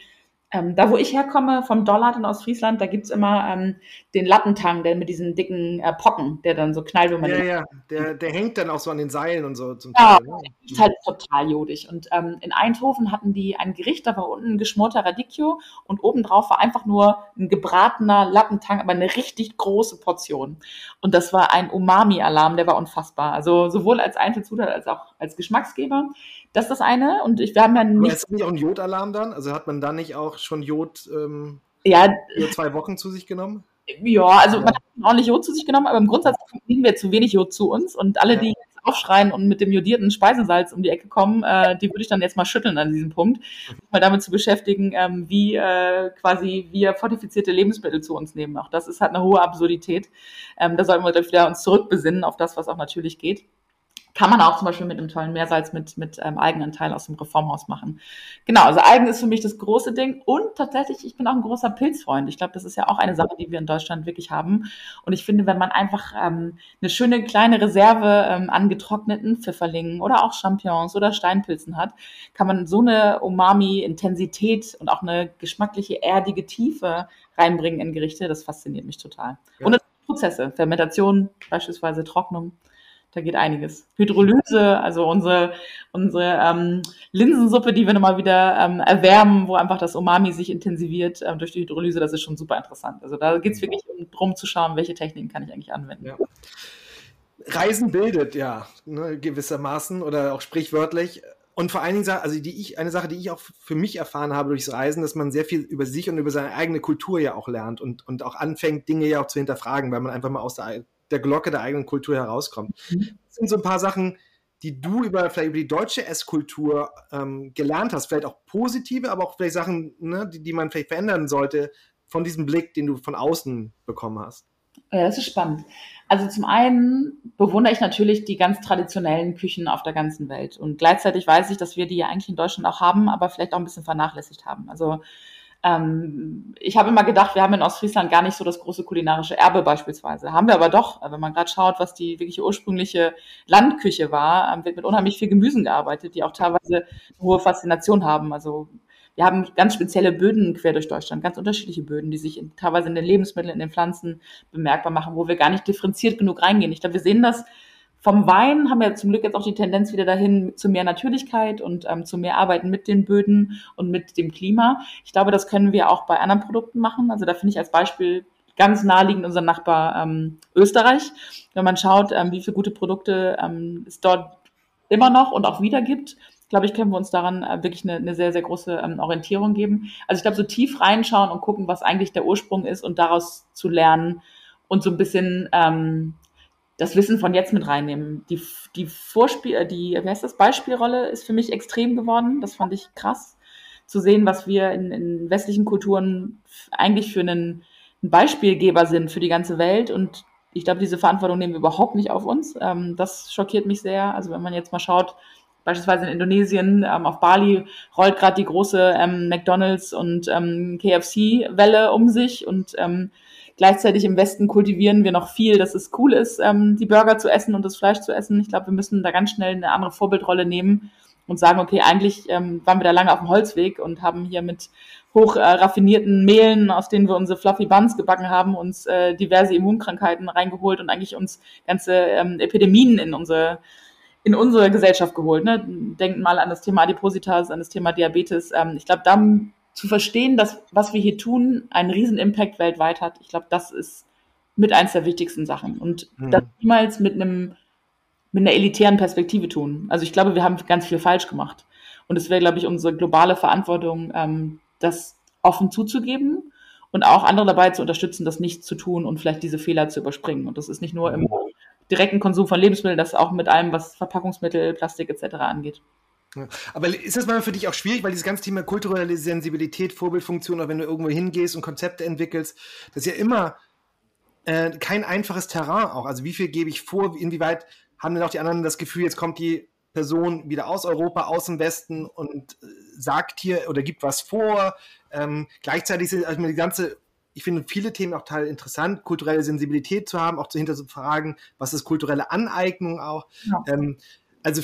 ähm, da, wo ich herkomme, vom Dollard in Ostfriesland, da gibt's immer ähm, den Lattentang, der mit diesen dicken äh, Pocken, der dann so knallt, wenn man Ja, ja, der, der hängt dann auch so an den Seilen und so zum ja, Teil. Ne? ist halt total jodig. Und ähm, in Eindhoven hatten die ein Gericht, da war unten ein geschmorter Radicchio und obendrauf war einfach nur ein gebratener Lattentang, aber eine richtig große Portion. Und das war ein Umami-Alarm, der war unfassbar. Also sowohl als Einzelzutat als auch als Geschmacksgeber. Das ist das eine. Und ich, wir haben ja nicht. ist nicht auch ein Jodalarm dann? Also hat man da nicht auch schon Jod ähm, ja, für zwei Wochen zu sich genommen? Ja, also ja. man hat ordentlich Jod zu sich genommen, aber im Grundsatz kriegen wir zu wenig Jod zu uns. Und alle, ja. die jetzt aufschreien und mit dem jodierten Speisesalz um die Ecke kommen, äh, die würde ich dann jetzt mal schütteln an diesem Punkt, mal damit zu beschäftigen, ähm, wie äh, quasi wir fortifizierte Lebensmittel zu uns nehmen. Auch das ist halt eine hohe Absurdität. Ähm, da sollten wir, glaube ich, wieder uns zurückbesinnen auf das, was auch natürlich geht. Kann man auch zum Beispiel mit einem tollen Meersalz mit, mit ähm, Eigenanteil aus dem Reformhaus machen. Genau, also Algen ist für mich das große Ding. Und tatsächlich, ich bin auch ein großer Pilzfreund. Ich glaube, das ist ja auch eine Sache, die wir in Deutschland wirklich haben. Und ich finde, wenn man einfach ähm, eine schöne kleine Reserve ähm, an getrockneten Pfifferlingen oder auch Champignons oder Steinpilzen hat, kann man so eine Umami-Intensität und auch eine geschmackliche, erdige Tiefe reinbringen in Gerichte. Das fasziniert mich total. Ja. Und Prozesse, Fermentation, beispielsweise Trocknung. Da geht einiges. Hydrolyse, also unsere, unsere ähm, Linsensuppe, die wir nochmal wieder ähm, erwärmen, wo einfach das Umami sich intensiviert ähm, durch die Hydrolyse, das ist schon super interessant. Also da geht es wirklich darum zu schauen, welche Techniken kann ich eigentlich anwenden. Ja. Reisen bildet ja ne, gewissermaßen oder auch sprichwörtlich. Und vor allen Dingen, also die ich, eine Sache, die ich auch für mich erfahren habe durchs Reisen, dass man sehr viel über sich und über seine eigene Kultur ja auch lernt und, und auch anfängt, Dinge ja auch zu hinterfragen, weil man einfach mal aus der der Glocke der eigenen Kultur herauskommt. Mhm. Das sind so ein paar Sachen, die du über vielleicht über die deutsche Esskultur ähm, gelernt hast, vielleicht auch positive, aber auch vielleicht Sachen, ne, die, die man vielleicht verändern sollte von diesem Blick, den du von außen bekommen hast. Ja, das ist spannend. Also zum einen bewundere ich natürlich die ganz traditionellen Küchen auf der ganzen Welt und gleichzeitig weiß ich, dass wir die ja eigentlich in Deutschland auch haben, aber vielleicht auch ein bisschen vernachlässigt haben. Also ähm, ich habe immer gedacht, wir haben in Ostfriesland gar nicht so das große kulinarische Erbe beispielsweise. Haben wir aber doch, wenn man gerade schaut, was die wirklich ursprüngliche Landküche war, ähm, wird mit unheimlich viel Gemüsen gearbeitet, die auch teilweise eine hohe Faszination haben. Also wir haben ganz spezielle Böden quer durch Deutschland, ganz unterschiedliche Böden, die sich in, teilweise in den Lebensmitteln, in den Pflanzen bemerkbar machen, wo wir gar nicht differenziert genug reingehen. Ich glaube, wir sehen das vom Wein haben wir zum Glück jetzt auch die Tendenz wieder dahin zu mehr Natürlichkeit und ähm, zu mehr Arbeiten mit den Böden und mit dem Klima. Ich glaube, das können wir auch bei anderen Produkten machen. Also da finde ich als Beispiel ganz naheliegend unser Nachbar ähm, Österreich. Wenn man schaut, ähm, wie viele gute Produkte ähm, es dort immer noch und auch wieder gibt, glaube ich, können wir uns daran äh, wirklich eine, eine sehr, sehr große ähm, Orientierung geben. Also ich glaube, so tief reinschauen und gucken, was eigentlich der Ursprung ist und daraus zu lernen und so ein bisschen ähm, das Wissen von jetzt mit reinnehmen. Die, die Vorspiel, äh, die, wie heißt das, Beispielrolle ist für mich extrem geworden. Das fand ich krass zu sehen, was wir in, in westlichen Kulturen eigentlich für einen, einen, Beispielgeber sind für die ganze Welt. Und ich glaube, diese Verantwortung nehmen wir überhaupt nicht auf uns. Ähm, das schockiert mich sehr. Also wenn man jetzt mal schaut, beispielsweise in Indonesien, ähm, auf Bali rollt gerade die große ähm, McDonalds und ähm, KFC-Welle um sich und ähm, Gleichzeitig im Westen kultivieren wir noch viel, dass es cool ist, ähm, die Burger zu essen und das Fleisch zu essen. Ich glaube, wir müssen da ganz schnell eine andere Vorbildrolle nehmen und sagen, okay, eigentlich ähm, waren wir da lange auf dem Holzweg und haben hier mit hoch äh, raffinierten Mehlen, aus denen wir unsere Fluffy Buns gebacken haben, uns äh, diverse Immunkrankheiten reingeholt und eigentlich uns ganze ähm, Epidemien in unsere in unsere Gesellschaft geholt. Ne? Denken mal an das Thema Adipositas, an das Thema Diabetes. Ähm, ich glaube, da zu verstehen, dass was wir hier tun, einen riesen Impact weltweit hat. Ich glaube, das ist mit eins der wichtigsten Sachen. Und mhm. das niemals mit einem mit einer elitären Perspektive tun. Also ich glaube, wir haben ganz viel falsch gemacht. Und es wäre, glaube ich, unsere globale Verantwortung, ähm, das offen zuzugeben und auch andere dabei zu unterstützen, das nicht zu tun und vielleicht diese Fehler zu überspringen. Und das ist nicht nur im direkten Konsum von Lebensmitteln, das auch mit allem, was Verpackungsmittel, Plastik etc. angeht. Aber ist das mal für dich auch schwierig, weil dieses ganze Thema kulturelle Sensibilität, Vorbildfunktion, oder wenn du irgendwo hingehst und Konzepte entwickelst, das ist ja immer äh, kein einfaches Terrain auch. Also wie viel gebe ich vor, inwieweit haben denn auch die anderen das Gefühl, jetzt kommt die Person wieder aus Europa, aus dem Westen und äh, sagt hier oder gibt was vor. Ähm, gleichzeitig ist also die ganze, ich finde viele Themen auch total interessant, kulturelle Sensibilität zu haben, auch zu fragen, was ist kulturelle Aneignung auch. Ja. Ähm, also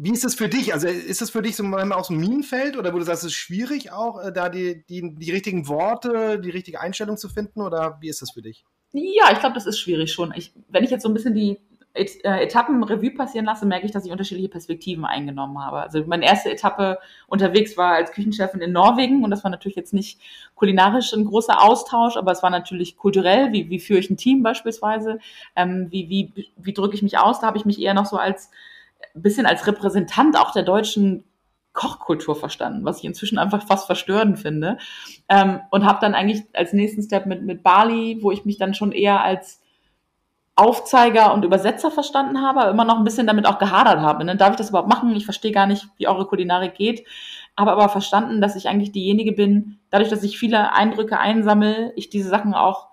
wie ist das für dich? Also ist das für dich so manchmal auch so ein Minenfeld oder wo du sagst, es ist schwierig auch, äh, da die, die, die richtigen Worte, die richtige Einstellung zu finden oder wie ist das für dich? Ja, ich glaube, das ist schwierig schon. Ich, wenn ich jetzt so ein bisschen die äh, Etappen Revue passieren lasse, merke ich, dass ich unterschiedliche Perspektiven eingenommen habe. Also meine erste Etappe unterwegs war als Küchenchefin in Norwegen und das war natürlich jetzt nicht kulinarisch ein großer Austausch, aber es war natürlich kulturell, wie, wie führe ich ein Team beispielsweise, ähm, wie, wie, wie drücke ich mich aus, da habe ich mich eher noch so als bisschen als Repräsentant auch der deutschen Kochkultur verstanden, was ich inzwischen einfach fast verstörend finde. Ähm, und habe dann eigentlich als nächsten Step mit, mit Bali, wo ich mich dann schon eher als Aufzeiger und Übersetzer verstanden habe, aber immer noch ein bisschen damit auch gehadert habe. Ne? Darf ich das überhaupt machen? Ich verstehe gar nicht, wie eure Kulinarik geht. Habe aber verstanden, dass ich eigentlich diejenige bin, dadurch, dass ich viele Eindrücke einsammle, ich diese Sachen auch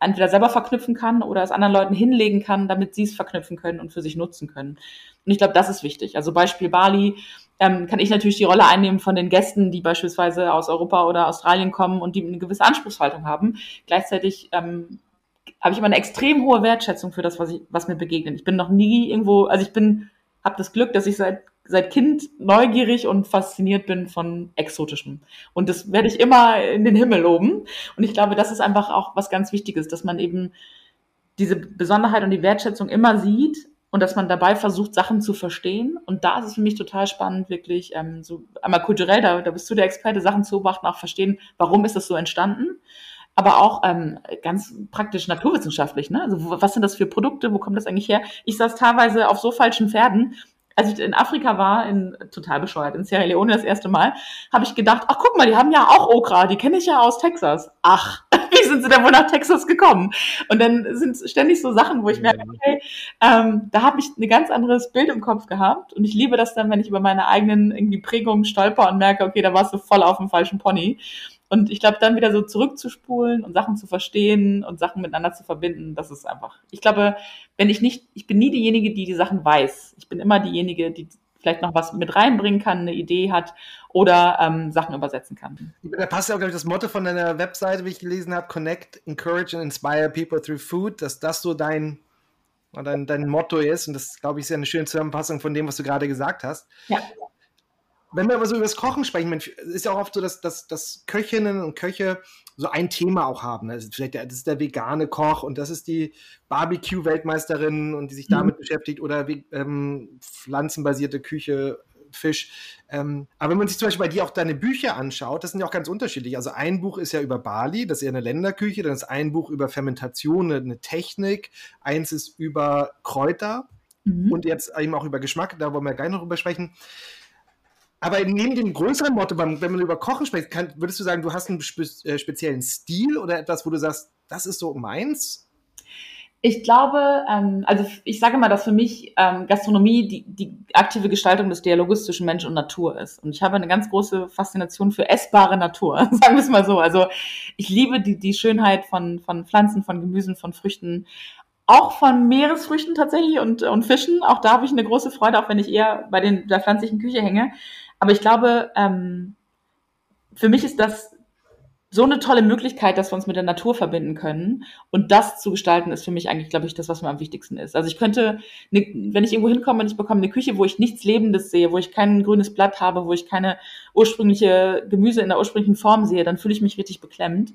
entweder selber verknüpfen kann oder es anderen Leuten hinlegen kann, damit sie es verknüpfen können und für sich nutzen können. Und ich glaube, das ist wichtig. Also Beispiel Bali, ähm, kann ich natürlich die Rolle einnehmen von den Gästen, die beispielsweise aus Europa oder Australien kommen und die eine gewisse Anspruchshaltung haben. Gleichzeitig ähm, habe ich immer eine extrem hohe Wertschätzung für das, was, ich, was mir begegnet. Ich bin noch nie irgendwo, also ich bin, habe das Glück, dass ich seit seit Kind neugierig und fasziniert bin von Exotischem. Und das werde ich immer in den Himmel loben. Und ich glaube, das ist einfach auch was ganz Wichtiges, dass man eben diese Besonderheit und die Wertschätzung immer sieht und dass man dabei versucht, Sachen zu verstehen. Und da ist es für mich total spannend, wirklich ähm, so einmal kulturell, da, da bist du der Experte, Sachen zu beobachten, auch verstehen, warum ist das so entstanden aber auch ähm, ganz praktisch naturwissenschaftlich. Ne? Also was sind das für Produkte? Wo kommt das eigentlich her? Ich saß teilweise auf so falschen Pferden. Als ich in Afrika war, in total bescheuert, in Sierra Leone das erste Mal, habe ich gedacht, ach guck mal, die haben ja auch Okra, die kenne ich ja aus Texas. Ach, wie sind sie denn wohl nach Texas gekommen? Und dann sind ständig so Sachen, wo ich merke, okay, ähm, da habe ich ein ganz anderes Bild im Kopf gehabt. Und ich liebe das dann, wenn ich über meine eigenen irgendwie Prägungen stolper und merke, okay, da warst du voll auf dem falschen Pony. Und ich glaube, dann wieder so zurückzuspulen und Sachen zu verstehen und Sachen miteinander zu verbinden, das ist einfach. Ich glaube, wenn ich nicht, ich bin nie diejenige, die die Sachen weiß. Ich bin immer diejenige, die vielleicht noch was mit reinbringen kann, eine Idee hat oder ähm, Sachen übersetzen kann. Da passt ja auch, glaube ich, das Motto von deiner Webseite, wie ich gelesen habe, Connect, Encourage and Inspire People Through Food, dass das so dein, dein, dein Motto ist. Und das, glaube ich, ist ja eine schöne Zusammenfassung von dem, was du gerade gesagt hast. Ja. Wenn wir aber so über das Kochen sprechen, ist ja auch oft so, dass, dass, dass Köchinnen und Köche so ein Thema auch haben. Also vielleicht der, das ist der vegane Koch und das ist die Barbecue-Weltmeisterin und die sich damit mhm. beschäftigt oder ähm, pflanzenbasierte Küche, Fisch. Ähm, aber wenn man sich zum Beispiel bei dir auch deine Bücher anschaut, das sind ja auch ganz unterschiedlich. Also ein Buch ist ja über Bali, das ist ja eine Länderküche, dann ist ein Buch über Fermentation, eine, eine Technik, eins ist über Kräuter mhm. und jetzt eben auch über Geschmack, da wollen wir gleich noch drüber sprechen. Aber neben dem größeren Motto, wenn man über Kochen spricht, kann, würdest du sagen, du hast einen spe äh, speziellen Stil oder etwas, wo du sagst, das ist so meins? Ich glaube, ähm, also ich sage mal, dass für mich ähm, Gastronomie die, die aktive Gestaltung des Dialoges zwischen Mensch und Natur ist. Und ich habe eine ganz große Faszination für essbare Natur, sagen wir es mal so. Also ich liebe die, die Schönheit von, von Pflanzen, von Gemüsen, von Früchten, auch von Meeresfrüchten tatsächlich und, und Fischen. Auch da habe ich eine große Freude, auch wenn ich eher bei den, der pflanzlichen Küche hänge. Aber ich glaube, ähm, für mich ist das so eine tolle Möglichkeit, dass wir uns mit der Natur verbinden können. Und das zu gestalten, ist für mich eigentlich, glaube ich, das, was mir am wichtigsten ist. Also ich könnte, ne, wenn ich irgendwo hinkomme und ich bekomme eine Küche, wo ich nichts Lebendes sehe, wo ich kein grünes Blatt habe, wo ich keine ursprüngliche Gemüse in der ursprünglichen Form sehe, dann fühle ich mich richtig beklemmt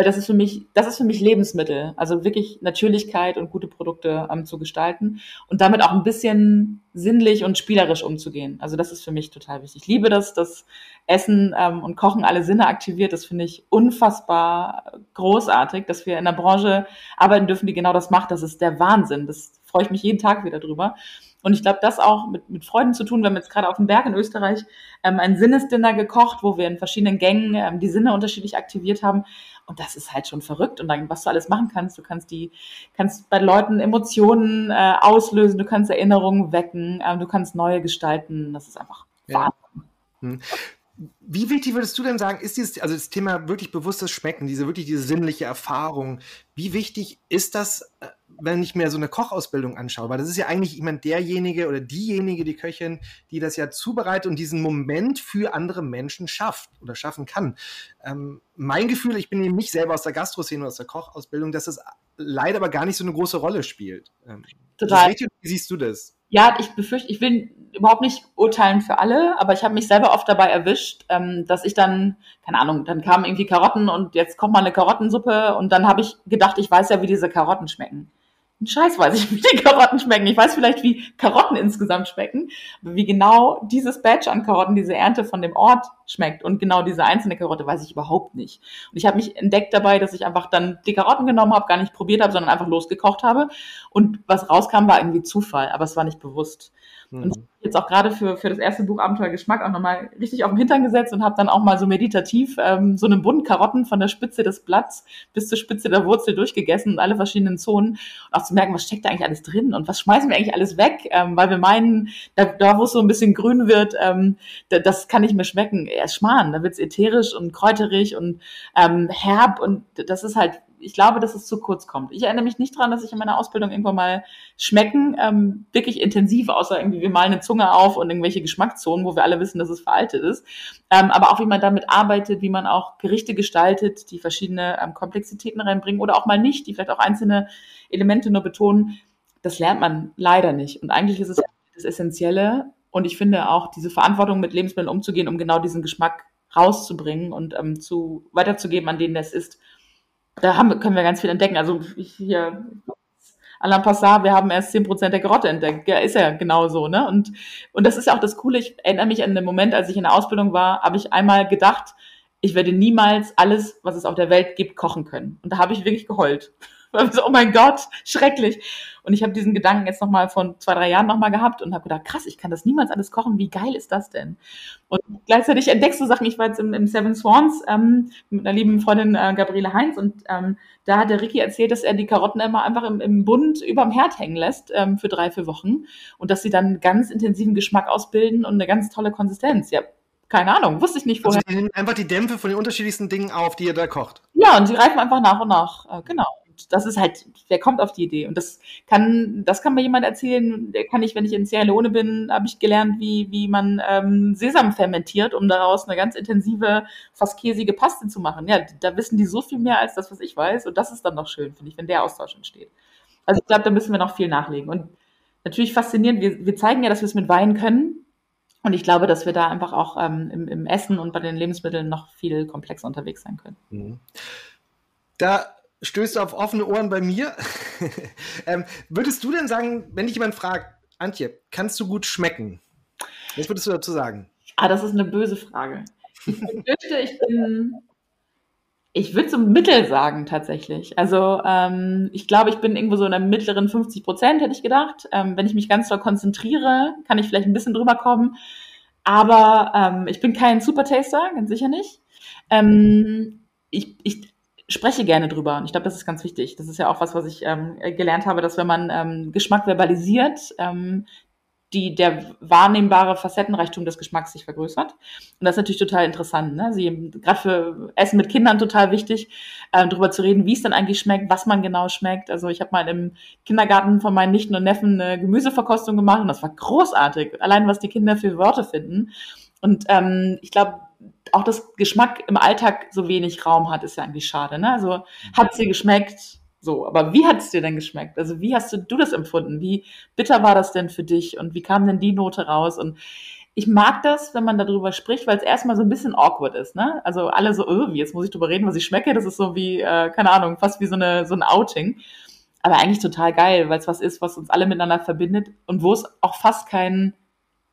weil das ist für mich, das ist für mich Lebensmittel. Also wirklich Natürlichkeit und gute Produkte ähm, zu gestalten und damit auch ein bisschen sinnlich und spielerisch umzugehen. Also das ist für mich total wichtig. Ich liebe das, dass Essen ähm, und Kochen alle Sinne aktiviert. Das finde ich unfassbar großartig, dass wir in der Branche arbeiten dürfen, die genau das macht. Das ist der Wahnsinn. Das freue ich mich jeden Tag wieder drüber. Und ich glaube, das auch mit, mit Freuden zu tun. Wir haben jetzt gerade auf dem Berg in Österreich ähm, ein Sinnesdinner gekocht, wo wir in verschiedenen Gängen ähm, die Sinne unterschiedlich aktiviert haben. Und das ist halt schon verrückt. Und dann, was du alles machen kannst, du kannst die, kannst bei Leuten Emotionen äh, auslösen, du kannst Erinnerungen wecken, äh, du kannst neue gestalten. Das ist einfach ja. Wahnsinn. Hm. Wie wichtig würdest du denn sagen, ist dieses, also das Thema wirklich bewusstes Schmecken, diese wirklich diese sinnliche Erfahrung, wie wichtig ist das, äh, wenn ich mir so eine Kochausbildung anschaue? Weil das ist ja eigentlich jemand derjenige oder diejenige, die Köchin, die das ja zubereitet und diesen Moment für andere Menschen schafft oder schaffen kann. Ähm, mein Gefühl, ich bin eben nicht selber aus der Gastroszene oder aus der Kochausbildung, dass das leider aber gar nicht so eine große Rolle spielt. Ähm, Total. Wie siehst du das? Ja, ich befürchte, ich will überhaupt nicht urteilen für alle, aber ich habe mich selber oft dabei erwischt, ähm, dass ich dann, keine Ahnung, dann kamen irgendwie Karotten und jetzt kommt mal eine Karottensuppe und dann habe ich gedacht, ich weiß ja, wie diese Karotten schmecken. Ein Scheiß weiß ich, wie die Karotten schmecken. Ich weiß vielleicht, wie Karotten insgesamt schmecken, aber wie genau dieses Batch an Karotten, diese Ernte von dem Ort schmeckt und genau diese einzelne Karotte weiß ich überhaupt nicht. Und ich habe mich entdeckt dabei, dass ich einfach dann die Karotten genommen habe, gar nicht probiert habe, sondern einfach losgekocht habe und was rauskam, war irgendwie Zufall, aber es war nicht bewusst. Mhm. Und jetzt auch gerade für, für das erste Buch Abenteuer Geschmack auch nochmal richtig auf den Hintern gesetzt und habe dann auch mal so meditativ ähm, so einen Bund Karotten von der Spitze des Blatts bis zur Spitze der Wurzel durchgegessen und alle verschiedenen Zonen. Und auch zu merken, was steckt da eigentlich alles drin und was schmeißen wir eigentlich alles weg, ähm, weil wir meinen, da, da wo es so ein bisschen grün wird, ähm, da, das kann nicht mehr schmecken. Er ist Schmarrn, da wird's ätherisch und kräuterig und ähm, herb und das ist halt ich glaube, dass es zu kurz kommt. Ich erinnere mich nicht dran, dass ich in meiner Ausbildung irgendwann mal schmecken, ähm, wirklich intensiv, außer irgendwie wir malen eine Zunge auf und irgendwelche Geschmackszonen, wo wir alle wissen, dass es veraltet ist. Ähm, aber auch wie man damit arbeitet, wie man auch Gerichte gestaltet, die verschiedene ähm, Komplexitäten reinbringen oder auch mal nicht, die vielleicht auch einzelne Elemente nur betonen, das lernt man leider nicht. Und eigentlich ist es das Essentielle. Und ich finde auch diese Verantwortung mit Lebensmitteln umzugehen, um genau diesen Geschmack rauszubringen und ähm, zu weiterzugeben, an denen das ist da haben, können wir ganz viel entdecken. Also ich hier, Alain Passat, wir haben erst zehn Prozent der Karotte entdeckt. Ja, ist ja genau so, ne? Und, und das ist ja auch das Coole. Ich erinnere mich an den Moment, als ich in der Ausbildung war, habe ich einmal gedacht, ich werde niemals alles, was es auf der Welt gibt, kochen können. Und da habe ich wirklich geheult. So, oh mein Gott, schrecklich. Und ich habe diesen Gedanken jetzt nochmal von zwei, drei Jahren nochmal gehabt und habe gedacht, krass, ich kann das niemals alles kochen. Wie geil ist das denn? Und gleichzeitig entdeckst du Sachen. Ich war jetzt im, im Seven Swans ähm, mit einer lieben Freundin äh, Gabriele Heinz und ähm, da hat der Ricky erzählt, dass er die Karotten immer einfach im, im Bund überm Herd hängen lässt ähm, für drei, vier Wochen und dass sie dann ganz intensiven Geschmack ausbilden und eine ganz tolle Konsistenz. Ja, keine Ahnung, wusste ich nicht vorher. Also die nehmen einfach die Dämpfe von den unterschiedlichsten Dingen auf, die ihr da kocht. Ja, und sie reifen einfach nach und nach. Äh, genau das ist halt, wer kommt auf die Idee? Und das kann, das kann mir jemand erzählen, der kann ich, wenn ich in Sierra Leone bin, habe ich gelernt, wie, wie man ähm, Sesam fermentiert, um daraus eine ganz intensive, fast käsige Paste zu machen. Ja, da wissen die so viel mehr als das, was ich weiß. Und das ist dann noch schön, finde ich, wenn der Austausch entsteht. Also ich glaube, da müssen wir noch viel nachlegen. Und natürlich faszinierend, wir, wir zeigen ja, dass wir es mit Wein können. Und ich glaube, dass wir da einfach auch ähm, im, im Essen und bei den Lebensmitteln noch viel komplexer unterwegs sein können. Mhm. Da stößt auf offene Ohren bei mir. ähm, würdest du denn sagen, wenn dich jemand fragt, Antje, kannst du gut schmecken? Was würdest du dazu sagen? Ah, das ist eine böse Frage. Ich fürchte, ich bin. Ich würde so mittel sagen, tatsächlich. Also, ähm, ich glaube, ich bin irgendwo so in der mittleren 50 Prozent, hätte ich gedacht. Ähm, wenn ich mich ganz doll konzentriere, kann ich vielleicht ein bisschen drüber kommen. Aber ähm, ich bin kein Super-Taster, ganz sicher nicht. Ähm, ich, ich spreche gerne drüber. Und ich glaube, das ist ganz wichtig. Das ist ja auch was, was ich ähm, gelernt habe, dass wenn man ähm, Geschmack verbalisiert, ähm, die, der wahrnehmbare Facettenreichtum des Geschmacks sich vergrößert. Und das ist natürlich total interessant. Ne? Sie, gerade für Essen mit Kindern total wichtig, ähm, darüber zu reden, wie es dann eigentlich schmeckt, was man genau schmeckt. Also ich habe mal im Kindergarten von meinen Nichten und Neffen eine Gemüseverkostung gemacht und das war großartig. Allein, was die Kinder für Wörter finden. Und ähm, ich glaube, auch das Geschmack im Alltag so wenig Raum hat, ist ja eigentlich schade. Ne? Also hat es dir geschmeckt? So, aber wie hat es dir denn geschmeckt? Also wie hast du, du das empfunden? Wie bitter war das denn für dich und wie kam denn die Note raus? Und ich mag das, wenn man darüber spricht, weil es erstmal so ein bisschen awkward ist, ne? Also alle so, oh, jetzt muss ich drüber reden, was ich schmecke. Das ist so wie, äh, keine Ahnung, fast wie so eine so ein Outing. Aber eigentlich total geil, weil es was ist, was uns alle miteinander verbindet und wo es auch fast kein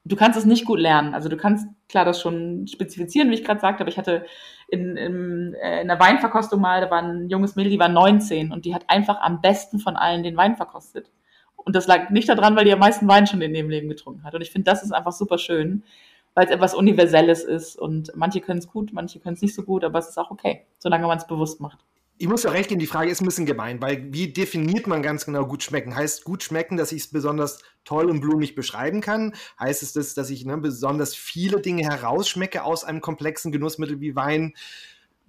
du kannst es nicht gut lernen. Also du kannst klar das schon spezifizieren, wie ich gerade sagte, aber ich hatte in, in, äh, in einer Weinverkostung mal, da war ein junges Mädel, die war 19 und die hat einfach am besten von allen den Wein verkostet. Und das lag nicht daran, weil die am meisten Wein schon in ihrem Leben getrunken hat. Und ich finde, das ist einfach super schön, weil es etwas Universelles ist. Und manche können es gut, manche können es nicht so gut, aber es ist auch okay, solange man es bewusst macht. Ich muss ja recht geben, die Frage ist ein bisschen gemein, weil wie definiert man ganz genau gut schmecken? Heißt gut schmecken, dass ich es besonders toll und blumig beschreiben kann? Heißt es das, dass ich ne, besonders viele Dinge herausschmecke aus einem komplexen Genussmittel wie Wein?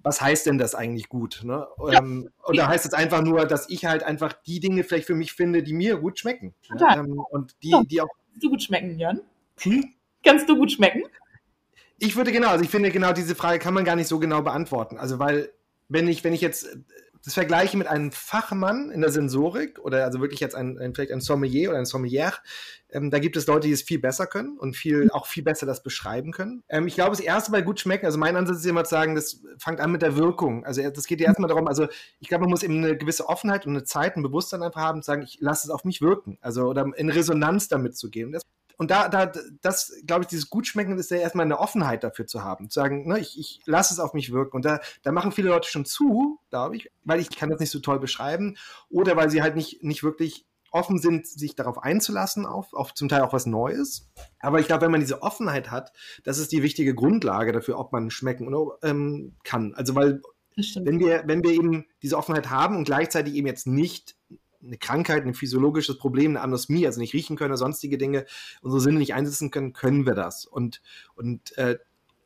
Was heißt denn das eigentlich gut? Ne? Ja. Ähm, oder heißt es einfach nur, dass ich halt einfach die Dinge vielleicht für mich finde, die mir gut schmecken? Total. Ähm, und die, ja. die auch. Kannst du gut schmecken, Jan? Hm? Kannst du gut schmecken? Ich würde genau, also ich finde genau diese Frage kann man gar nicht so genau beantworten. Also weil wenn ich, wenn ich jetzt das vergleiche mit einem Fachmann in der Sensorik oder also wirklich jetzt ein, ein vielleicht ein Sommelier oder ein Sommelier, ähm, da gibt es Leute, die es viel besser können und viel auch viel besser das beschreiben können. Ähm, ich glaube, das erste bei gut schmecken, also mein Ansatz ist immer zu sagen, das fängt an mit der Wirkung. Also das geht ja erstmal darum, also ich glaube, man muss eben eine gewisse Offenheit und eine Zeit, ein Bewusstsein einfach haben, zu sagen, ich lasse es auf mich wirken, also oder in Resonanz damit zu gehen. Das, und da, da, das, glaube ich, dieses Gutschmecken ist ja erstmal eine Offenheit dafür zu haben. Zu sagen, ne, ich, ich lasse es auf mich wirken. Und da, da machen viele Leute schon zu, glaube ich, weil ich kann das nicht so toll beschreiben. Oder weil sie halt nicht, nicht wirklich offen sind, sich darauf einzulassen, auf, auf zum Teil auch was Neues. Aber ich glaube, wenn man diese Offenheit hat, das ist die wichtige Grundlage dafür, ob man schmecken oder, ähm, kann. Also weil wenn wir, wenn wir eben diese Offenheit haben und gleichzeitig eben jetzt nicht eine Krankheit, ein physiologisches Problem, eine Anosmie, also nicht riechen können oder sonstige Dinge, unsere Sinne nicht einsetzen können, können wir das. Und, und äh,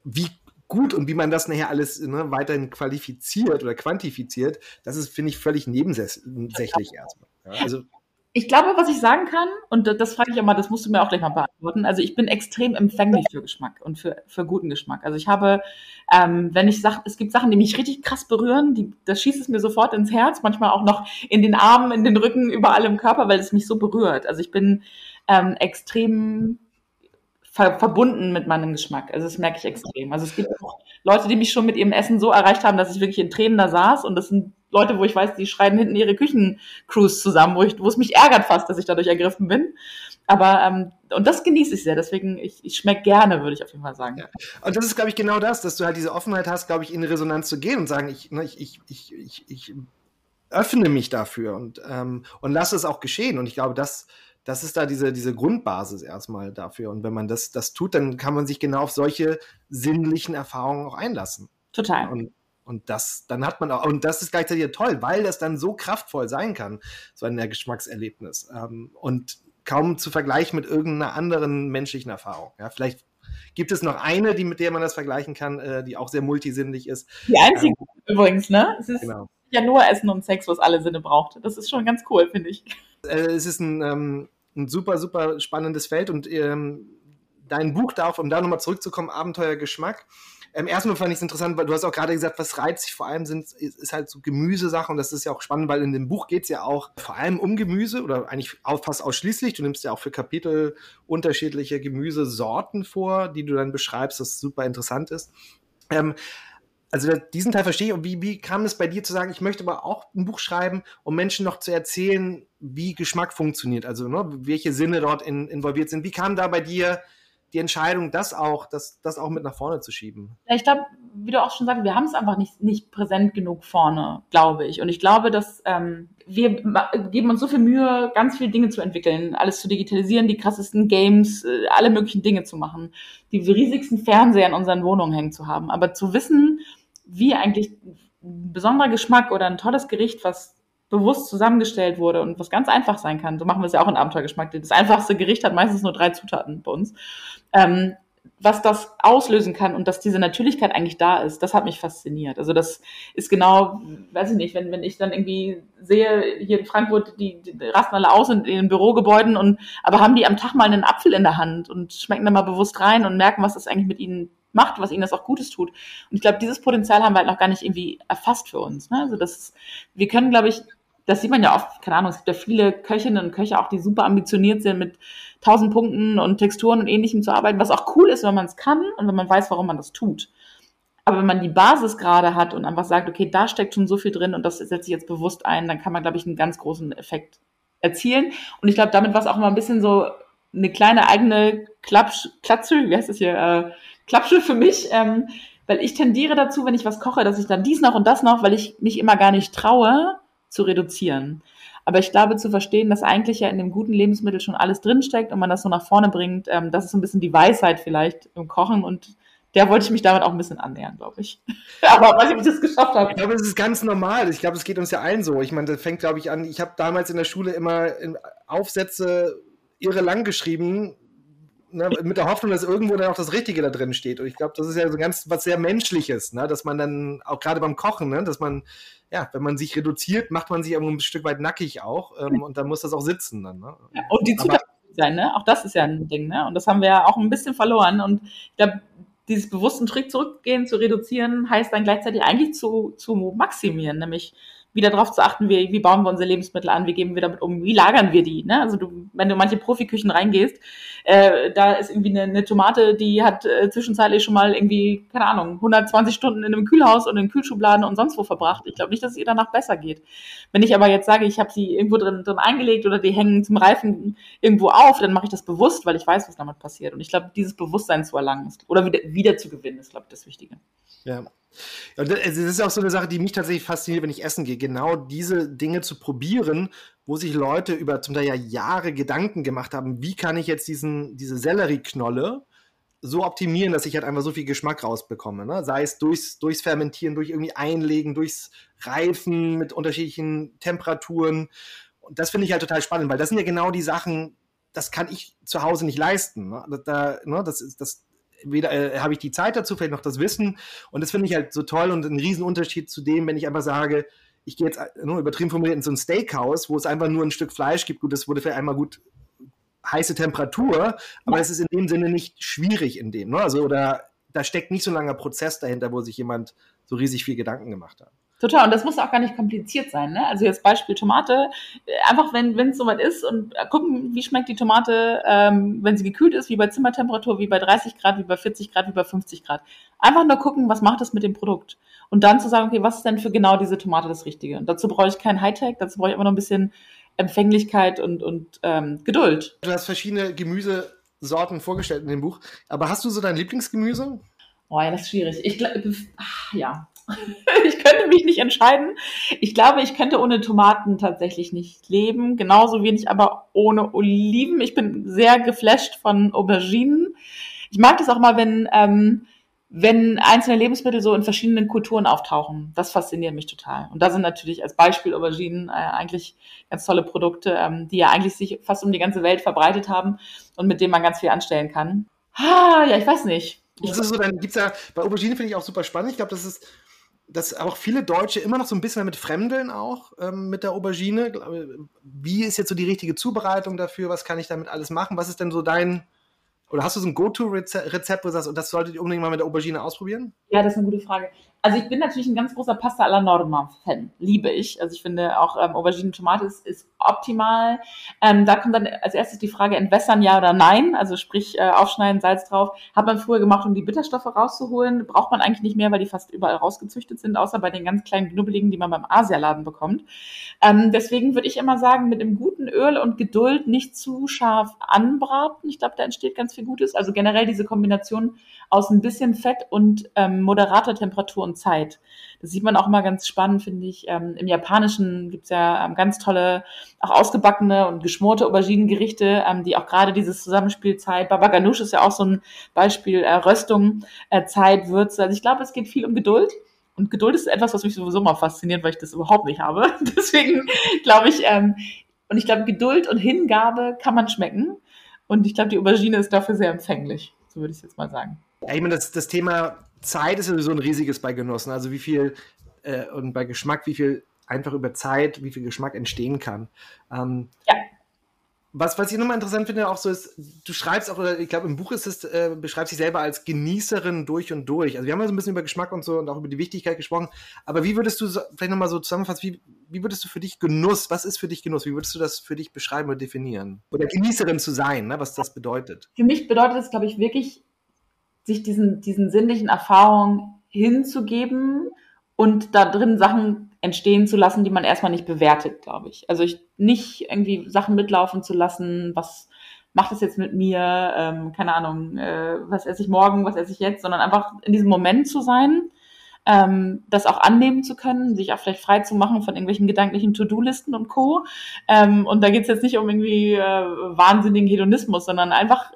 wie gut und wie man das nachher alles ne, weiterhin qualifiziert oder quantifiziert, das ist, finde ich, völlig nebensächlich erstmal. Also ich glaube, was ich sagen kann, und das frage ich immer, das musst du mir auch gleich mal beantworten. Also ich bin extrem empfänglich für Geschmack und für, für guten Geschmack. Also ich habe, ähm, wenn ich sage, es gibt Sachen, die mich richtig krass berühren, die, das schießt es mir sofort ins Herz, manchmal auch noch in den Armen, in den Rücken, überall im Körper, weil es mich so berührt. Also ich bin ähm, extrem ver verbunden mit meinem Geschmack. Also das merke ich extrem. Also es gibt auch Leute, die mich schon mit ihrem Essen so erreicht haben, dass ich wirklich in Tränen da saß und das sind Leute, wo ich weiß, die schreien hinten ihre Küchencrews zusammen, wo, ich, wo es mich ärgert fast, dass ich dadurch ergriffen bin. Aber ähm, und das genieße ich sehr, deswegen ich, ich schmecke gerne, würde ich auf jeden Fall sagen. Ja. Und das ist, glaube ich, genau das, dass du halt diese Offenheit hast, glaube ich, in Resonanz zu gehen und sagen, ich, ne, ich, ich, ich, ich, ich öffne mich dafür und, ähm, und lasse es auch geschehen. Und ich glaube, das, das ist da diese, diese Grundbasis erstmal dafür. Und wenn man das, das tut, dann kann man sich genau auf solche sinnlichen Erfahrungen auch einlassen. Total. Und und das, dann hat man auch, und das ist gleichzeitig toll, weil das dann so kraftvoll sein kann, so ein Geschmackserlebnis. Ähm, und kaum zu vergleichen mit irgendeiner anderen menschlichen Erfahrung. Ja, vielleicht gibt es noch eine, die, mit der man das vergleichen kann, äh, die auch sehr multisinnlich ist. Die einzige ähm, übrigens, ne? Es ist genau. ja nur Essen und Sex, was alle Sinne braucht. Das ist schon ganz cool, finde ich. Äh, es ist ein, ähm, ein super, super spannendes Feld und ähm, dein Buch darf, um da nochmal zurückzukommen, Abenteuergeschmack, ähm, erstmal fand ich es interessant, weil du hast auch gerade gesagt, was reizt sich vor allem sind, ist, ist halt so Gemüsesachen und das ist ja auch spannend, weil in dem Buch geht es ja auch vor allem um Gemüse oder eigentlich fast ausschließlich. Du nimmst ja auch für Kapitel unterschiedliche Gemüsesorten vor, die du dann beschreibst, was super interessant ist. Ähm, also diesen Teil verstehe ich. Und wie, wie kam es bei dir zu sagen, ich möchte aber auch ein Buch schreiben, um Menschen noch zu erzählen, wie Geschmack funktioniert, also ne, welche Sinne dort in, involviert sind. Wie kam da bei dir die Entscheidung, das auch, das, das auch mit nach vorne zu schieben? Ja, ich glaube, wie du auch schon sagst, wir haben es einfach nicht, nicht präsent genug vorne, glaube ich. Und ich glaube, dass ähm, wir geben uns so viel Mühe, ganz viele Dinge zu entwickeln, alles zu digitalisieren, die krassesten Games, äh, alle möglichen Dinge zu machen, die riesigsten Fernseher in unseren Wohnungen hängen zu haben. Aber zu wissen, wie eigentlich ein besonderer Geschmack oder ein tolles Gericht, was bewusst zusammengestellt wurde und was ganz einfach sein kann. So machen wir es ja auch in Abenteuergeschmack. Das einfachste Gericht hat meistens nur drei Zutaten bei uns. Ähm, was das auslösen kann und dass diese Natürlichkeit eigentlich da ist, das hat mich fasziniert. Also das ist genau, weiß ich nicht, wenn, wenn ich dann irgendwie sehe, hier in Frankfurt, die, die rasten alle aus in, den Bürogebäuden und aber haben die am Tag mal einen Apfel in der Hand und schmecken da mal bewusst rein und merken, was das eigentlich mit ihnen macht, was ihnen das auch Gutes tut. Und ich glaube, dieses Potenzial haben wir halt noch gar nicht irgendwie erfasst für uns. Ne? Also das, wir können, glaube ich, das sieht man ja oft, keine Ahnung, es gibt ja viele Köchinnen und Köche auch, die super ambitioniert sind, mit tausend Punkten und Texturen und ähnlichem zu arbeiten, was auch cool ist, wenn man es kann und wenn man weiß, warum man das tut. Aber wenn man die Basis gerade hat und einfach sagt, okay, da steckt schon so viel drin und das setze ich jetzt bewusst ein, dann kann man, glaube ich, einen ganz großen Effekt erzielen. Und ich glaube, damit war es auch immer ein bisschen so eine kleine eigene Klatsch, Klatsche, wie heißt das hier, äh, Klatsche für mich, ähm, weil ich tendiere dazu, wenn ich was koche, dass ich dann dies noch und das noch, weil ich mich immer gar nicht traue, zu reduzieren. Aber ich glaube, zu verstehen, dass eigentlich ja in dem guten Lebensmittel schon alles drinsteckt und man das so nach vorne bringt, ähm, das ist so ein bisschen die Weisheit vielleicht im Kochen und der wollte ich mich damit auch ein bisschen annähern, glaube ich. Aber weiß ich, ob ich das geschafft habe. Ich glaube, es ist ganz normal. Ich glaube, es geht uns ja allen so. Ich meine, das fängt, glaube ich, an. Ich habe damals in der Schule immer Aufsätze irre lang geschrieben, ne, mit der Hoffnung, dass irgendwo dann auch das Richtige da drin steht. Und ich glaube, das ist ja so ganz was sehr Menschliches, ne, dass man dann auch gerade beim Kochen, ne, dass man, ja, wenn man sich reduziert, macht man sich ein Stück weit nackig auch. Ähm, und dann muss das auch sitzen dann. Ne? Ja, und die Zutaten sein, ne? Auch das ist ja ein Ding, ne? Und das haben wir ja auch ein bisschen verloren. Und glaube, dieses bewussten Trick zurückgehen, zu reduzieren, heißt dann gleichzeitig eigentlich zu, zu maximieren, nämlich wieder darauf zu achten, wie, wie bauen wir unsere Lebensmittel an, wie gehen wir damit um, wie lagern wir die. Ne? Also du, wenn du manche Profiküchen reingehst, äh, da ist irgendwie eine, eine Tomate, die hat äh, zwischenzeitlich schon mal irgendwie, keine Ahnung, 120 Stunden in einem Kühlhaus und in Kühlschubladen und sonst wo verbracht. Ich glaube nicht, dass es ihr danach besser geht. Wenn ich aber jetzt sage, ich habe sie irgendwo drin, drin eingelegt oder die hängen zum Reifen irgendwo auf, dann mache ich das bewusst, weil ich weiß, was damit passiert. Und ich glaube, dieses Bewusstsein zu erlangen ist, oder wieder, wieder zu gewinnen, ist, glaube ich, das Wichtige. Ja. Und das ist auch so eine Sache, die mich tatsächlich fasziniert, wenn ich essen gehe, genau diese Dinge zu probieren, wo sich Leute über zum Teil ja Jahre Gedanken gemacht haben, wie kann ich jetzt diesen, diese Sellerieknolle so optimieren, dass ich halt einfach so viel Geschmack rausbekomme. Ne? Sei es durchs, durchs Fermentieren, durch irgendwie Einlegen, durchs Reifen mit unterschiedlichen Temperaturen. Und das finde ich halt total spannend, weil das sind ja genau die Sachen, das kann ich zu Hause nicht leisten. Ne? Da, ne? Das, ist, das, weder äh, habe ich die Zeit dazu, vielleicht noch das Wissen. Und das finde ich halt so toll und ein Riesenunterschied zu dem, wenn ich einfach sage, ich gehe jetzt nur übertrieben formuliert in so ein Steakhouse, wo es einfach nur ein Stück Fleisch gibt. Gut, das wurde für einmal gut heiße Temperatur, aber es ist in dem Sinne nicht schwierig in dem. Ne? Also, oder da steckt nicht so ein langer Prozess dahinter, wo sich jemand so riesig viel Gedanken gemacht hat. Total, und das muss auch gar nicht kompliziert sein. Ne? Also jetzt Beispiel Tomate, einfach wenn es soweit ist und gucken, wie schmeckt die Tomate, ähm, wenn sie gekühlt ist, wie bei Zimmertemperatur, wie bei 30 Grad, wie bei 40 Grad, wie bei 50 Grad. Einfach nur gucken, was macht das mit dem Produkt. Und dann zu sagen, okay, was ist denn für genau diese Tomate das Richtige? Und dazu brauche ich kein Hightech, dazu brauche ich immer noch ein bisschen Empfänglichkeit und, und ähm, Geduld. Du hast verschiedene Gemüsesorten vorgestellt in dem Buch, aber hast du so dein Lieblingsgemüse? Oh ja, das ist schwierig. Ich glaube, ja, ich könnte mich nicht entscheiden. Ich glaube, ich könnte ohne Tomaten tatsächlich nicht leben. Genauso wenig aber ohne Oliven. Ich bin sehr geflasht von Auberginen. Ich mag das auch mal, wenn, ähm, wenn einzelne Lebensmittel so in verschiedenen Kulturen auftauchen. Das fasziniert mich total. Und da sind natürlich als Beispiel Auberginen äh, eigentlich ganz tolle Produkte, ähm, die ja eigentlich sich fast um die ganze Welt verbreitet haben und mit denen man ganz viel anstellen kann. Ah, ja, ich weiß nicht. Ich das ist so, dann gibt's ja, bei Aubergine finde ich auch super spannend. Ich glaube, das ist dass auch viele Deutsche immer noch so ein bisschen mit Fremdeln auch ähm, mit der Aubergine. Wie ist jetzt so die richtige Zubereitung dafür? Was kann ich damit alles machen? Was ist denn so dein, oder hast du so ein Go-To-Rezept, wo du sagst, und das solltet ihr unbedingt mal mit der Aubergine ausprobieren? Ja, das ist eine gute Frage. Also ich bin natürlich ein ganz großer Pasta alla Norma-Fan. Liebe ich. Also ich finde auch ähm, Aubergine Tomate ist, ist optimal. Ähm, da kommt dann als erstes die Frage, entwässern ja oder nein. Also sprich, äh, aufschneiden, Salz drauf. Hat man früher gemacht, um die Bitterstoffe rauszuholen. Braucht man eigentlich nicht mehr, weil die fast überall rausgezüchtet sind, außer bei den ganz kleinen Knubbeligen, die man beim Asialaden bekommt. Ähm, deswegen würde ich immer sagen, mit einem guten Öl und Geduld nicht zu scharf anbraten. Ich glaube, da entsteht ganz viel Gutes. Also generell diese Kombination aus ein bisschen Fett und ähm, moderater Temperatur Zeit. Das sieht man auch mal ganz spannend, finde ich. Ähm, Im Japanischen gibt's ja ähm, ganz tolle, auch ausgebackene und geschmorte Auberginengerichte, ähm, die auch gerade dieses Zusammenspiel Zeit, Baba Ganoush ist ja auch so ein Beispiel, äh, Röstung, äh, Zeit, Würze. Also ich glaube, es geht viel um Geduld. Und Geduld ist etwas, was mich sowieso mal fasziniert, weil ich das überhaupt nicht habe. Deswegen glaube ich, ähm, und ich glaube, Geduld und Hingabe kann man schmecken. Und ich glaube, die Aubergine ist dafür sehr empfänglich. So würde ich es jetzt mal sagen. Ja, ich meine, das, das Thema Zeit ist sowieso ein riesiges bei Genossen. Also wie viel äh, und bei Geschmack, wie viel einfach über Zeit, wie viel Geschmack entstehen kann. Ähm, ja. Was, was ich nochmal interessant finde, auch so ist, du schreibst auch, oder ich glaube, im Buch ist es, äh, beschreibst dich selber als Genießerin durch und durch. Also wir haben ja so ein bisschen über Geschmack und so und auch über die Wichtigkeit gesprochen. Aber wie würdest du so, vielleicht nochmal so zusammenfassen, wie, wie würdest du für dich Genuss, was ist für dich Genuss? Wie würdest du das für dich beschreiben oder definieren? Oder Genießerin zu sein, ne, was das bedeutet? Für mich bedeutet es, glaube ich, wirklich sich diesen, diesen sinnlichen Erfahrungen hinzugeben und da drin Sachen entstehen zu lassen, die man erstmal nicht bewertet, glaube ich. Also ich nicht irgendwie Sachen mitlaufen zu lassen, was macht das jetzt mit mir, ähm, keine Ahnung, äh, was esse ich morgen, was esse ich jetzt, sondern einfach in diesem Moment zu sein ähm, das auch annehmen zu können, sich auch vielleicht frei zu machen von irgendwelchen gedanklichen To-Do-Listen und Co. Ähm, und da geht es jetzt nicht um irgendwie äh, wahnsinnigen Hedonismus, sondern einfach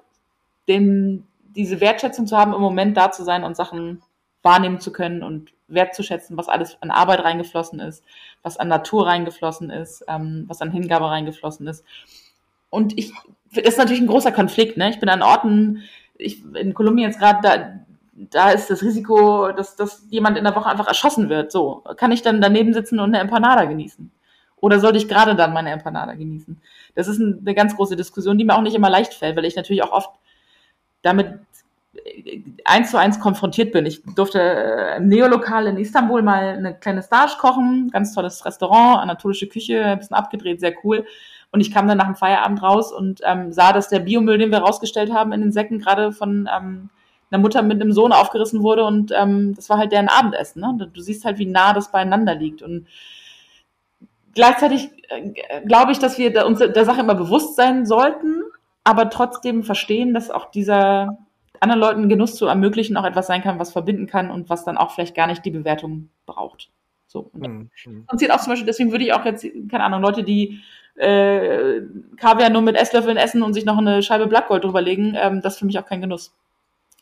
den, diese Wertschätzung zu haben, im Moment da zu sein und Sachen wahrnehmen zu können und wertzuschätzen, was alles an Arbeit reingeflossen ist, was an Natur reingeflossen ist, ähm, was an Hingabe reingeflossen ist. Und ich, das ist natürlich ein großer Konflikt. Ne? Ich bin an Orten, ich, in Kolumbien jetzt gerade, da, da ist das Risiko, dass, dass jemand in der Woche einfach erschossen wird. So, kann ich dann daneben sitzen und eine Empanada genießen? Oder sollte ich gerade dann meine Empanada genießen? Das ist eine ganz große Diskussion, die mir auch nicht immer leicht fällt, weil ich natürlich auch oft damit eins zu eins konfrontiert bin. Ich durfte äh, im Neolokal in Istanbul mal eine kleine Stage kochen, ganz tolles Restaurant, anatolische Küche, ein bisschen abgedreht, sehr cool. Und ich kam dann nach dem Feierabend raus und ähm, sah, dass der Biomüll, den wir rausgestellt haben in den Säcken, gerade von ähm, einer Mutter mit einem Sohn aufgerissen wurde und ähm, das war halt deren Abendessen. Ne? Du siehst halt, wie nah das beieinander liegt. Und gleichzeitig äh, glaube ich, dass wir uns der Sache immer bewusst sein sollten, aber trotzdem verstehen, dass auch dieser anderen Leuten Genuss zu ermöglichen auch etwas sein kann, was verbinden kann und was dann auch vielleicht gar nicht die Bewertung braucht. So. Und hm, hm. auch zum Beispiel, deswegen würde ich auch jetzt, keine Ahnung, Leute, die äh, Kaviar nur mit Esslöffeln essen und sich noch eine Scheibe Blattgold drüberlegen, ähm, das ist für mich auch kein Genuss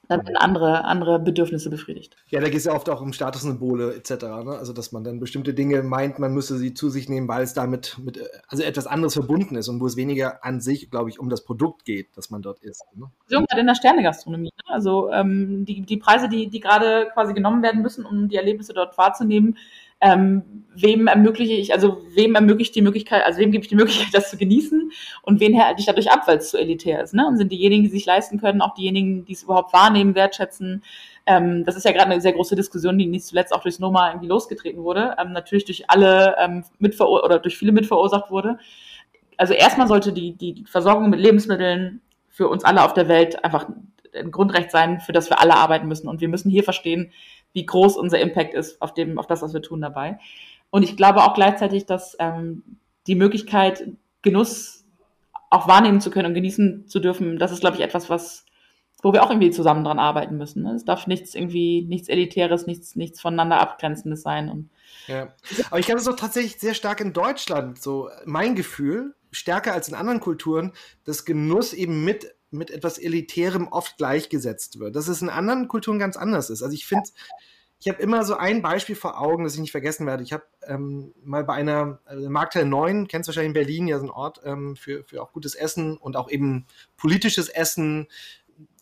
dann werden andere, andere Bedürfnisse befriedigt. Ja, da geht es ja oft auch um Statussymbole etc. Ne? Also dass man dann bestimmte Dinge meint, man müsse sie zu sich nehmen, weil es damit mit also etwas anderes verbunden ist und wo es weniger an sich, glaube ich, um das Produkt geht, das man dort isst. Ne? Gerade in der Sternegastronomie. Ne? Also ähm, die, die Preise, die, die gerade quasi genommen werden müssen, um die Erlebnisse dort wahrzunehmen, ähm, wem ermögliche ich, also wem ermöglicht die Möglichkeit, also wem gebe ich die Möglichkeit, das zu genießen und wen halte ich dadurch ab, weil es zu elitär ist. Ne? Und sind diejenigen, die sich leisten können, auch diejenigen, die es überhaupt wahrnehmen, wertschätzen. Ähm, das ist ja gerade eine sehr große Diskussion, die nicht zuletzt auch durchs Noma irgendwie losgetreten wurde, ähm, natürlich durch alle ähm, mitverur oder durch viele mitverursacht wurde. Also erstmal sollte die, die Versorgung mit Lebensmitteln für uns alle auf der Welt einfach ein Grundrecht sein, für das wir alle arbeiten müssen. Und wir müssen hier verstehen, wie groß unser Impact ist auf dem, auf das, was wir tun dabei. Und ich glaube auch gleichzeitig, dass ähm, die Möglichkeit, Genuss auch wahrnehmen zu können und genießen zu dürfen, das ist, glaube ich, etwas, was, wo wir auch irgendwie zusammen dran arbeiten müssen. Ne? Es darf nichts irgendwie, nichts Elitäres, nichts, nichts voneinander Abgrenzendes sein. Und ja. Aber ich glaube, es ist auch tatsächlich sehr stark in Deutschland, so mein Gefühl, stärker als in anderen Kulturen, dass Genuss eben mit mit etwas Elitärem oft gleichgesetzt wird. Dass es in anderen Kulturen ganz anders ist. Also ich finde, ich habe immer so ein Beispiel vor Augen, das ich nicht vergessen werde. Ich habe ähm, mal bei einer also Marktteil 9, kennst du wahrscheinlich in Berlin, ja so ein Ort ähm, für, für auch gutes Essen und auch eben politisches Essen,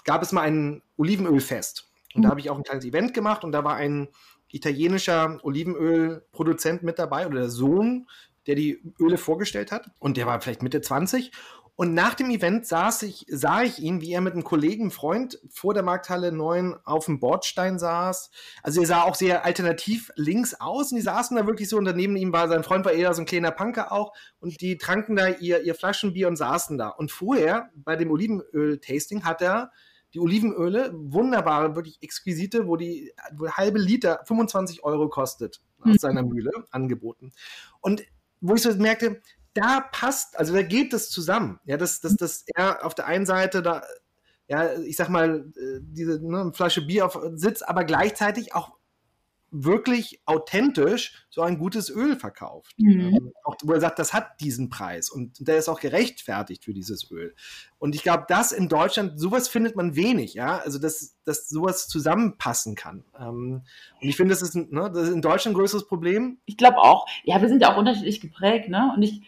gab es mal ein Olivenölfest. Und mhm. da habe ich auch ein kleines Event gemacht und da war ein italienischer Olivenölproduzent mit dabei oder der Sohn, der die Öle vorgestellt hat. Und der war vielleicht Mitte 20 und nach dem Event saß ich, sah ich ihn, wie er mit einem Kollegen, Freund vor der Markthalle 9 auf dem Bordstein saß. Also er sah auch sehr alternativ links aus und die saßen da wirklich so und daneben ihm war sein Freund war eher so ein kleiner Punker auch und die tranken da ihr, ihr Flaschenbier und saßen da. Und vorher bei dem Olivenöl-Tasting hat er die Olivenöle, wunderbare, wirklich exquisite, wo die wo halbe Liter 25 Euro kostet aus seiner Mühle angeboten. Und wo ich so merkte, da passt, also da geht es zusammen. Ja, dass, dass, dass er auf der einen Seite da, ja, ich sag mal, äh, diese ne, Flasche Bier auf Sitz, aber gleichzeitig auch wirklich authentisch so ein gutes Öl verkauft. Mhm. Auch, wo er sagt, das hat diesen Preis und der ist auch gerechtfertigt für dieses Öl. Und ich glaube, das in Deutschland, sowas findet man wenig, ja, also dass, dass sowas zusammenpassen kann. Ähm, und ich finde, das ist, ne, das ist in Deutschland ein größeres Problem. Ich glaube auch, ja, wir sind ja auch unterschiedlich geprägt, ne? Und ich,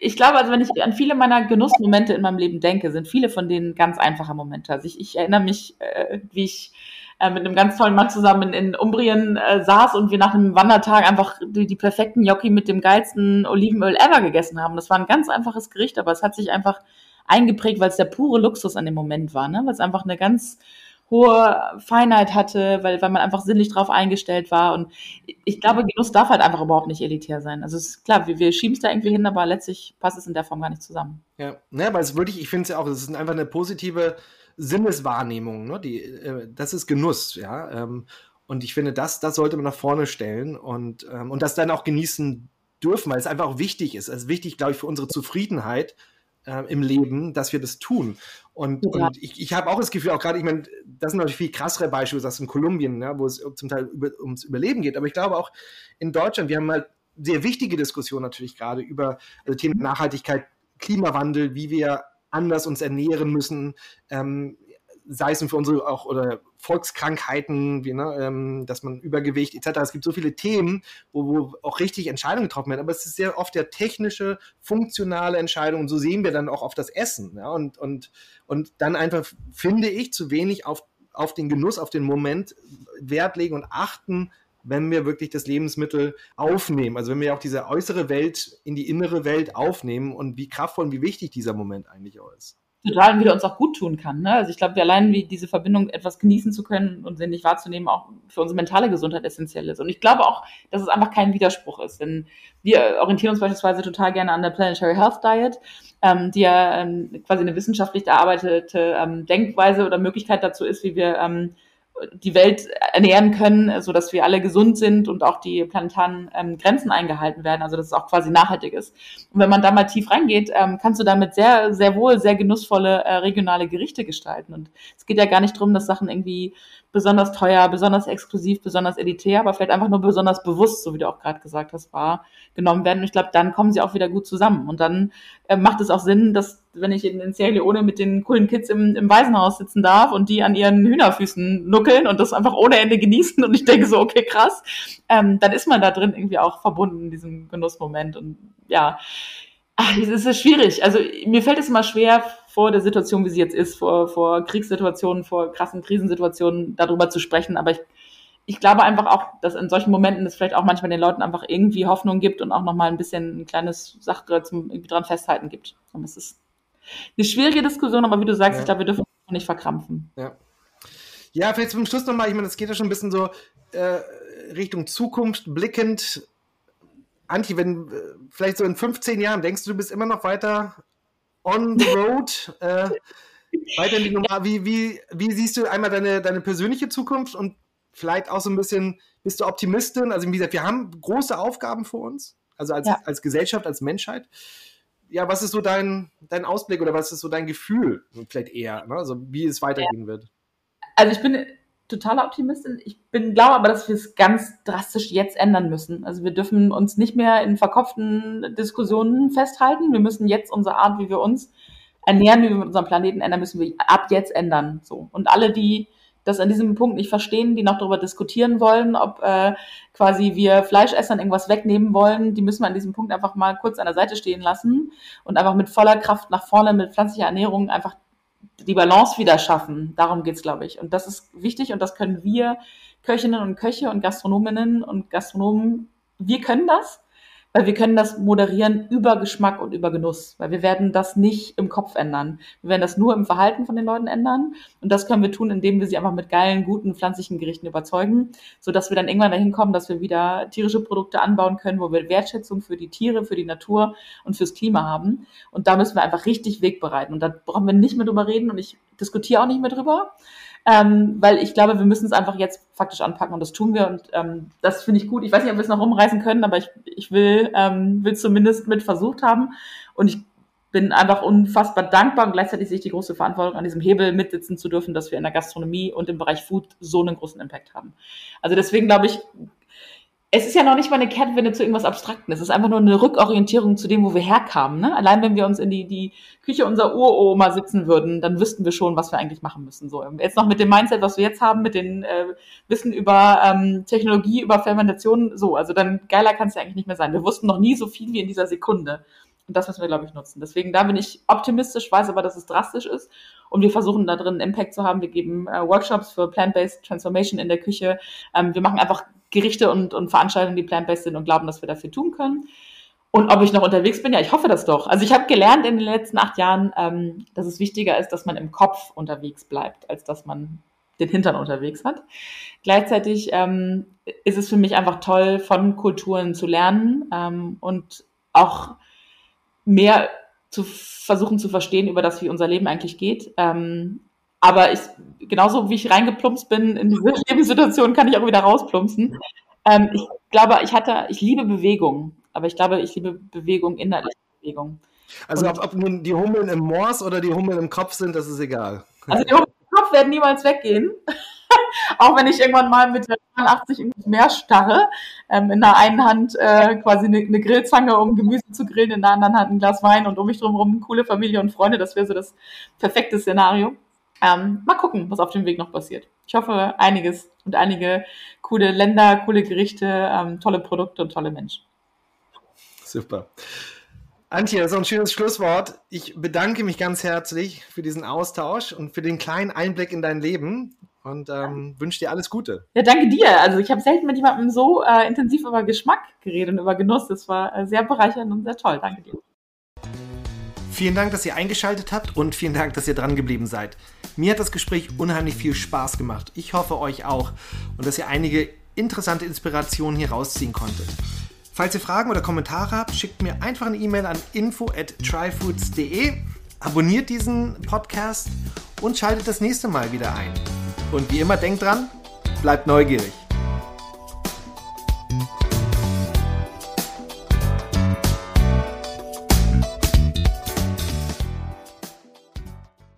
ich glaube, also wenn ich an viele meiner Genussmomente in meinem Leben denke, sind viele von denen ganz einfache Momente. Also ich, ich erinnere mich, äh, wie ich äh, mit einem ganz tollen Mann zusammen in, in Umbrien äh, saß und wir nach einem Wandertag einfach die, die perfekten Gnocchi mit dem geilsten Olivenöl ever gegessen haben. Das war ein ganz einfaches Gericht, aber es hat sich einfach eingeprägt, weil es der pure Luxus an dem Moment war, ne? weil es einfach eine ganz hohe Feinheit hatte, weil, weil man einfach sinnlich drauf eingestellt war. Und ich glaube, Genuss darf halt einfach überhaupt nicht elitär sein. Also es ist klar, wir, wir schieben es da irgendwie hin, aber letztlich passt es in der Form gar nicht zusammen. Ja, ne, aber es wirklich, ich finde es ja auch, es ist einfach eine positive Sinneswahrnehmung, ne? Die, äh, das ist Genuss, ja. Ähm, und ich finde, das, das sollte man nach vorne stellen und, ähm, und das dann auch genießen dürfen, weil es einfach auch wichtig ist. Es ist wichtig, glaube ich, für unsere Zufriedenheit, äh, im Leben, dass wir das tun. Und, ja. und ich, ich habe auch das Gefühl, auch gerade, ich meine, das sind natürlich viel krassere Beispiele, das in Kolumbien, ja, wo es zum Teil über, ums Überleben geht. Aber ich glaube auch in Deutschland, wir haben halt sehr wichtige Diskussionen natürlich gerade über also Themen Nachhaltigkeit, Klimawandel, wie wir anders uns ernähren müssen, ähm, sei es für unsere auch oder Volkskrankheiten, wie, ne, ähm, dass man Übergewicht etc. Es gibt so viele Themen, wo, wo, auch richtig Entscheidungen getroffen werden, aber es ist sehr oft der technische, funktionale Entscheidung und so sehen wir dann auch auf das Essen. Ja, und, und, und dann einfach, finde ich, zu wenig auf, auf den Genuss, auf den Moment Wert legen und achten, wenn wir wirklich das Lebensmittel aufnehmen. Also wenn wir auch diese äußere Welt in die innere Welt aufnehmen und wie kraftvoll und wie wichtig dieser Moment eigentlich auch ist total wieder uns auch gut tun kann. Ne? Also ich glaube, wir allein wie diese Verbindung etwas genießen zu können und sie nicht wahrzunehmen, auch für unsere mentale Gesundheit essentiell ist. Und ich glaube auch, dass es einfach kein Widerspruch ist. Denn wir orientieren uns beispielsweise total gerne an der Planetary Health Diet, ähm, die ja ähm, quasi eine wissenschaftlich erarbeitete ähm, Denkweise oder Möglichkeit dazu ist, wie wir ähm, die Welt ernähren können, so dass wir alle gesund sind und auch die planetaren ähm, Grenzen eingehalten werden, also dass es auch quasi nachhaltig ist. Und wenn man da mal tief reingeht, ähm, kannst du damit sehr, sehr wohl sehr genussvolle äh, regionale Gerichte gestalten. Und es geht ja gar nicht darum, dass Sachen irgendwie besonders teuer, besonders exklusiv, besonders elitär, aber vielleicht einfach nur besonders bewusst, so wie du auch gerade gesagt hast, war genommen werden. Und ich glaube, dann kommen sie auch wieder gut zusammen. Und dann äh, macht es auch Sinn, dass wenn ich in, in Sierra Leone mit den coolen Kids im, im Waisenhaus sitzen darf und die an ihren Hühnerfüßen nuckeln und das einfach ohne Ende genießen und ich denke so, okay, krass, ähm, dann ist man da drin irgendwie auch verbunden in diesem Genussmoment. Und ja, ach, es ist schwierig. Also mir fällt es immer schwer, vor der Situation, wie sie jetzt ist, vor, vor Kriegssituationen, vor krassen Krisensituationen darüber zu sprechen. Aber ich, ich glaube einfach auch, dass in solchen Momenten es vielleicht auch manchmal den Leuten einfach irgendwie Hoffnung gibt und auch nochmal ein bisschen ein kleines Sache zum irgendwie dran festhalten gibt. Und es ist eine schwierige Diskussion, aber wie du sagst, ja. ich glaube, wir dürfen nicht verkrampfen. Ja. Ja, vielleicht zum Schluss nochmal, ich meine, das geht ja schon ein bisschen so äh, Richtung Zukunft blickend. Antje, wenn äh, vielleicht so in 15 Jahren denkst du, du bist immer noch weiter on the road. äh, weiter in die Nummer. Wie, wie, wie siehst du einmal deine, deine persönliche Zukunft und vielleicht auch so ein bisschen, bist du Optimistin? Also wie gesagt, wir haben große Aufgaben vor uns, also als, ja. als Gesellschaft, als Menschheit. Ja, was ist so dein, dein Ausblick oder was ist so dein Gefühl, vielleicht eher, ne? also wie es weitergehen ja. wird? Also ich bin totaler Optimistin. Ich bin glaube aber, dass wir es ganz drastisch jetzt ändern müssen. Also wir dürfen uns nicht mehr in verkopften Diskussionen festhalten. Wir müssen jetzt unsere Art, wie wir uns ernähren, wie wir mit unserem Planeten ändern, müssen wir ab jetzt ändern. So. Und alle, die das an diesem Punkt nicht verstehen, die noch darüber diskutieren wollen, ob äh, quasi wir Fleischessern irgendwas wegnehmen wollen, die müssen wir an diesem Punkt einfach mal kurz an der Seite stehen lassen und einfach mit voller Kraft nach vorne mit pflanzlicher Ernährung einfach die Balance wieder schaffen. Darum geht's, glaube ich. Und das ist wichtig und das können wir Köchinnen und Köche und Gastronominnen und Gastronomen, wir können das weil wir können das moderieren über Geschmack und über Genuss, weil wir werden das nicht im Kopf ändern. Wir werden das nur im Verhalten von den Leuten ändern. Und das können wir tun, indem wir sie einfach mit geilen, guten, pflanzlichen Gerichten überzeugen, so dass wir dann irgendwann dahin kommen, dass wir wieder tierische Produkte anbauen können, wo wir Wertschätzung für die Tiere, für die Natur und fürs Klima haben. Und da müssen wir einfach richtig Weg bereiten. Und da brauchen wir nicht mehr drüber reden. Und ich diskutiere auch nicht mehr drüber, ähm, weil ich glaube, wir müssen es einfach jetzt faktisch anpacken und das tun wir und ähm, das finde ich gut. Ich weiß nicht, ob wir es noch rumreißen können, aber ich, ich will, ähm, will zumindest mit versucht haben und ich bin einfach unfassbar dankbar und gleichzeitig sehe ich die große Verantwortung, an diesem Hebel mitsitzen zu dürfen, dass wir in der Gastronomie und im Bereich Food so einen großen Impact haben. Also deswegen glaube ich, es ist ja noch nicht mal eine Kehrtwende zu irgendwas Abstrakten. Es ist einfach nur eine Rückorientierung zu dem, wo wir herkamen. Ne? Allein wenn wir uns in die, die Küche unserer Uroma sitzen würden, dann wüssten wir schon, was wir eigentlich machen müssen. So jetzt noch mit dem Mindset, was wir jetzt haben, mit dem äh, Wissen über ähm, Technologie, über Fermentation, so. Also dann geiler kann es ja eigentlich nicht mehr sein. Wir wussten noch nie so viel wie in dieser Sekunde. Und das müssen wir, glaube ich, nutzen. Deswegen, da bin ich optimistisch, weiß aber, dass es drastisch ist. Und wir versuchen da drin Impact zu haben. Wir geben äh, Workshops für Plant-Based Transformation in der Küche. Ähm, wir machen einfach Gerichte und, und Veranstaltungen, die plant-based sind und glauben, dass wir dafür tun können. Und ob ich noch unterwegs bin, ja, ich hoffe das doch. Also ich habe gelernt in den letzten acht Jahren, ähm, dass es wichtiger ist, dass man im Kopf unterwegs bleibt, als dass man den Hintern unterwegs hat. Gleichzeitig ähm, ist es für mich einfach toll, von Kulturen zu lernen ähm, und auch mehr zu versuchen zu verstehen über das, wie unser Leben eigentlich geht. Ähm, aber ich, genauso wie ich reingeplumpst bin in diese Lebenssituation, kann ich auch wieder rausplumpsen. Ähm, ich glaube, ich hatte, ich liebe Bewegung, aber ich glaube, ich liebe Bewegung, innerliche Bewegung. Also ob, ob, nun die Hummeln im Moors oder die Hummeln im Kopf sind, das ist egal. Also die Hummeln im Kopf werden niemals weggehen. Auch wenn ich irgendwann mal mit 82 mehr starre, ähm, in der einen Hand äh, quasi eine, eine, Grillzange, um Gemüse zu grillen, in der anderen Hand ein Glas Wein und um mich drumherum coole Familie und Freunde. Das wäre so das perfekte Szenario. Ähm, mal gucken, was auf dem Weg noch passiert. Ich hoffe, einiges und einige coole Länder, coole Gerichte, ähm, tolle Produkte und tolle Menschen. Super. Antje, das ist ein schönes Schlusswort. Ich bedanke mich ganz herzlich für diesen Austausch und für den kleinen Einblick in dein Leben und ähm, wünsche dir alles Gute. Ja, danke dir. Also ich habe selten mit jemandem so äh, intensiv über Geschmack geredet und über Genuss. Das war äh, sehr bereichernd und sehr toll. Danke dir. Vielen Dank, dass ihr eingeschaltet habt und vielen Dank, dass ihr dran geblieben seid. Mir hat das Gespräch unheimlich viel Spaß gemacht. Ich hoffe euch auch und dass ihr einige interessante Inspirationen hier rausziehen konntet. Falls ihr Fragen oder Kommentare habt, schickt mir einfach eine E-Mail an info at tryfoods.de, abonniert diesen Podcast und schaltet das nächste Mal wieder ein. Und wie immer denkt dran, bleibt neugierig.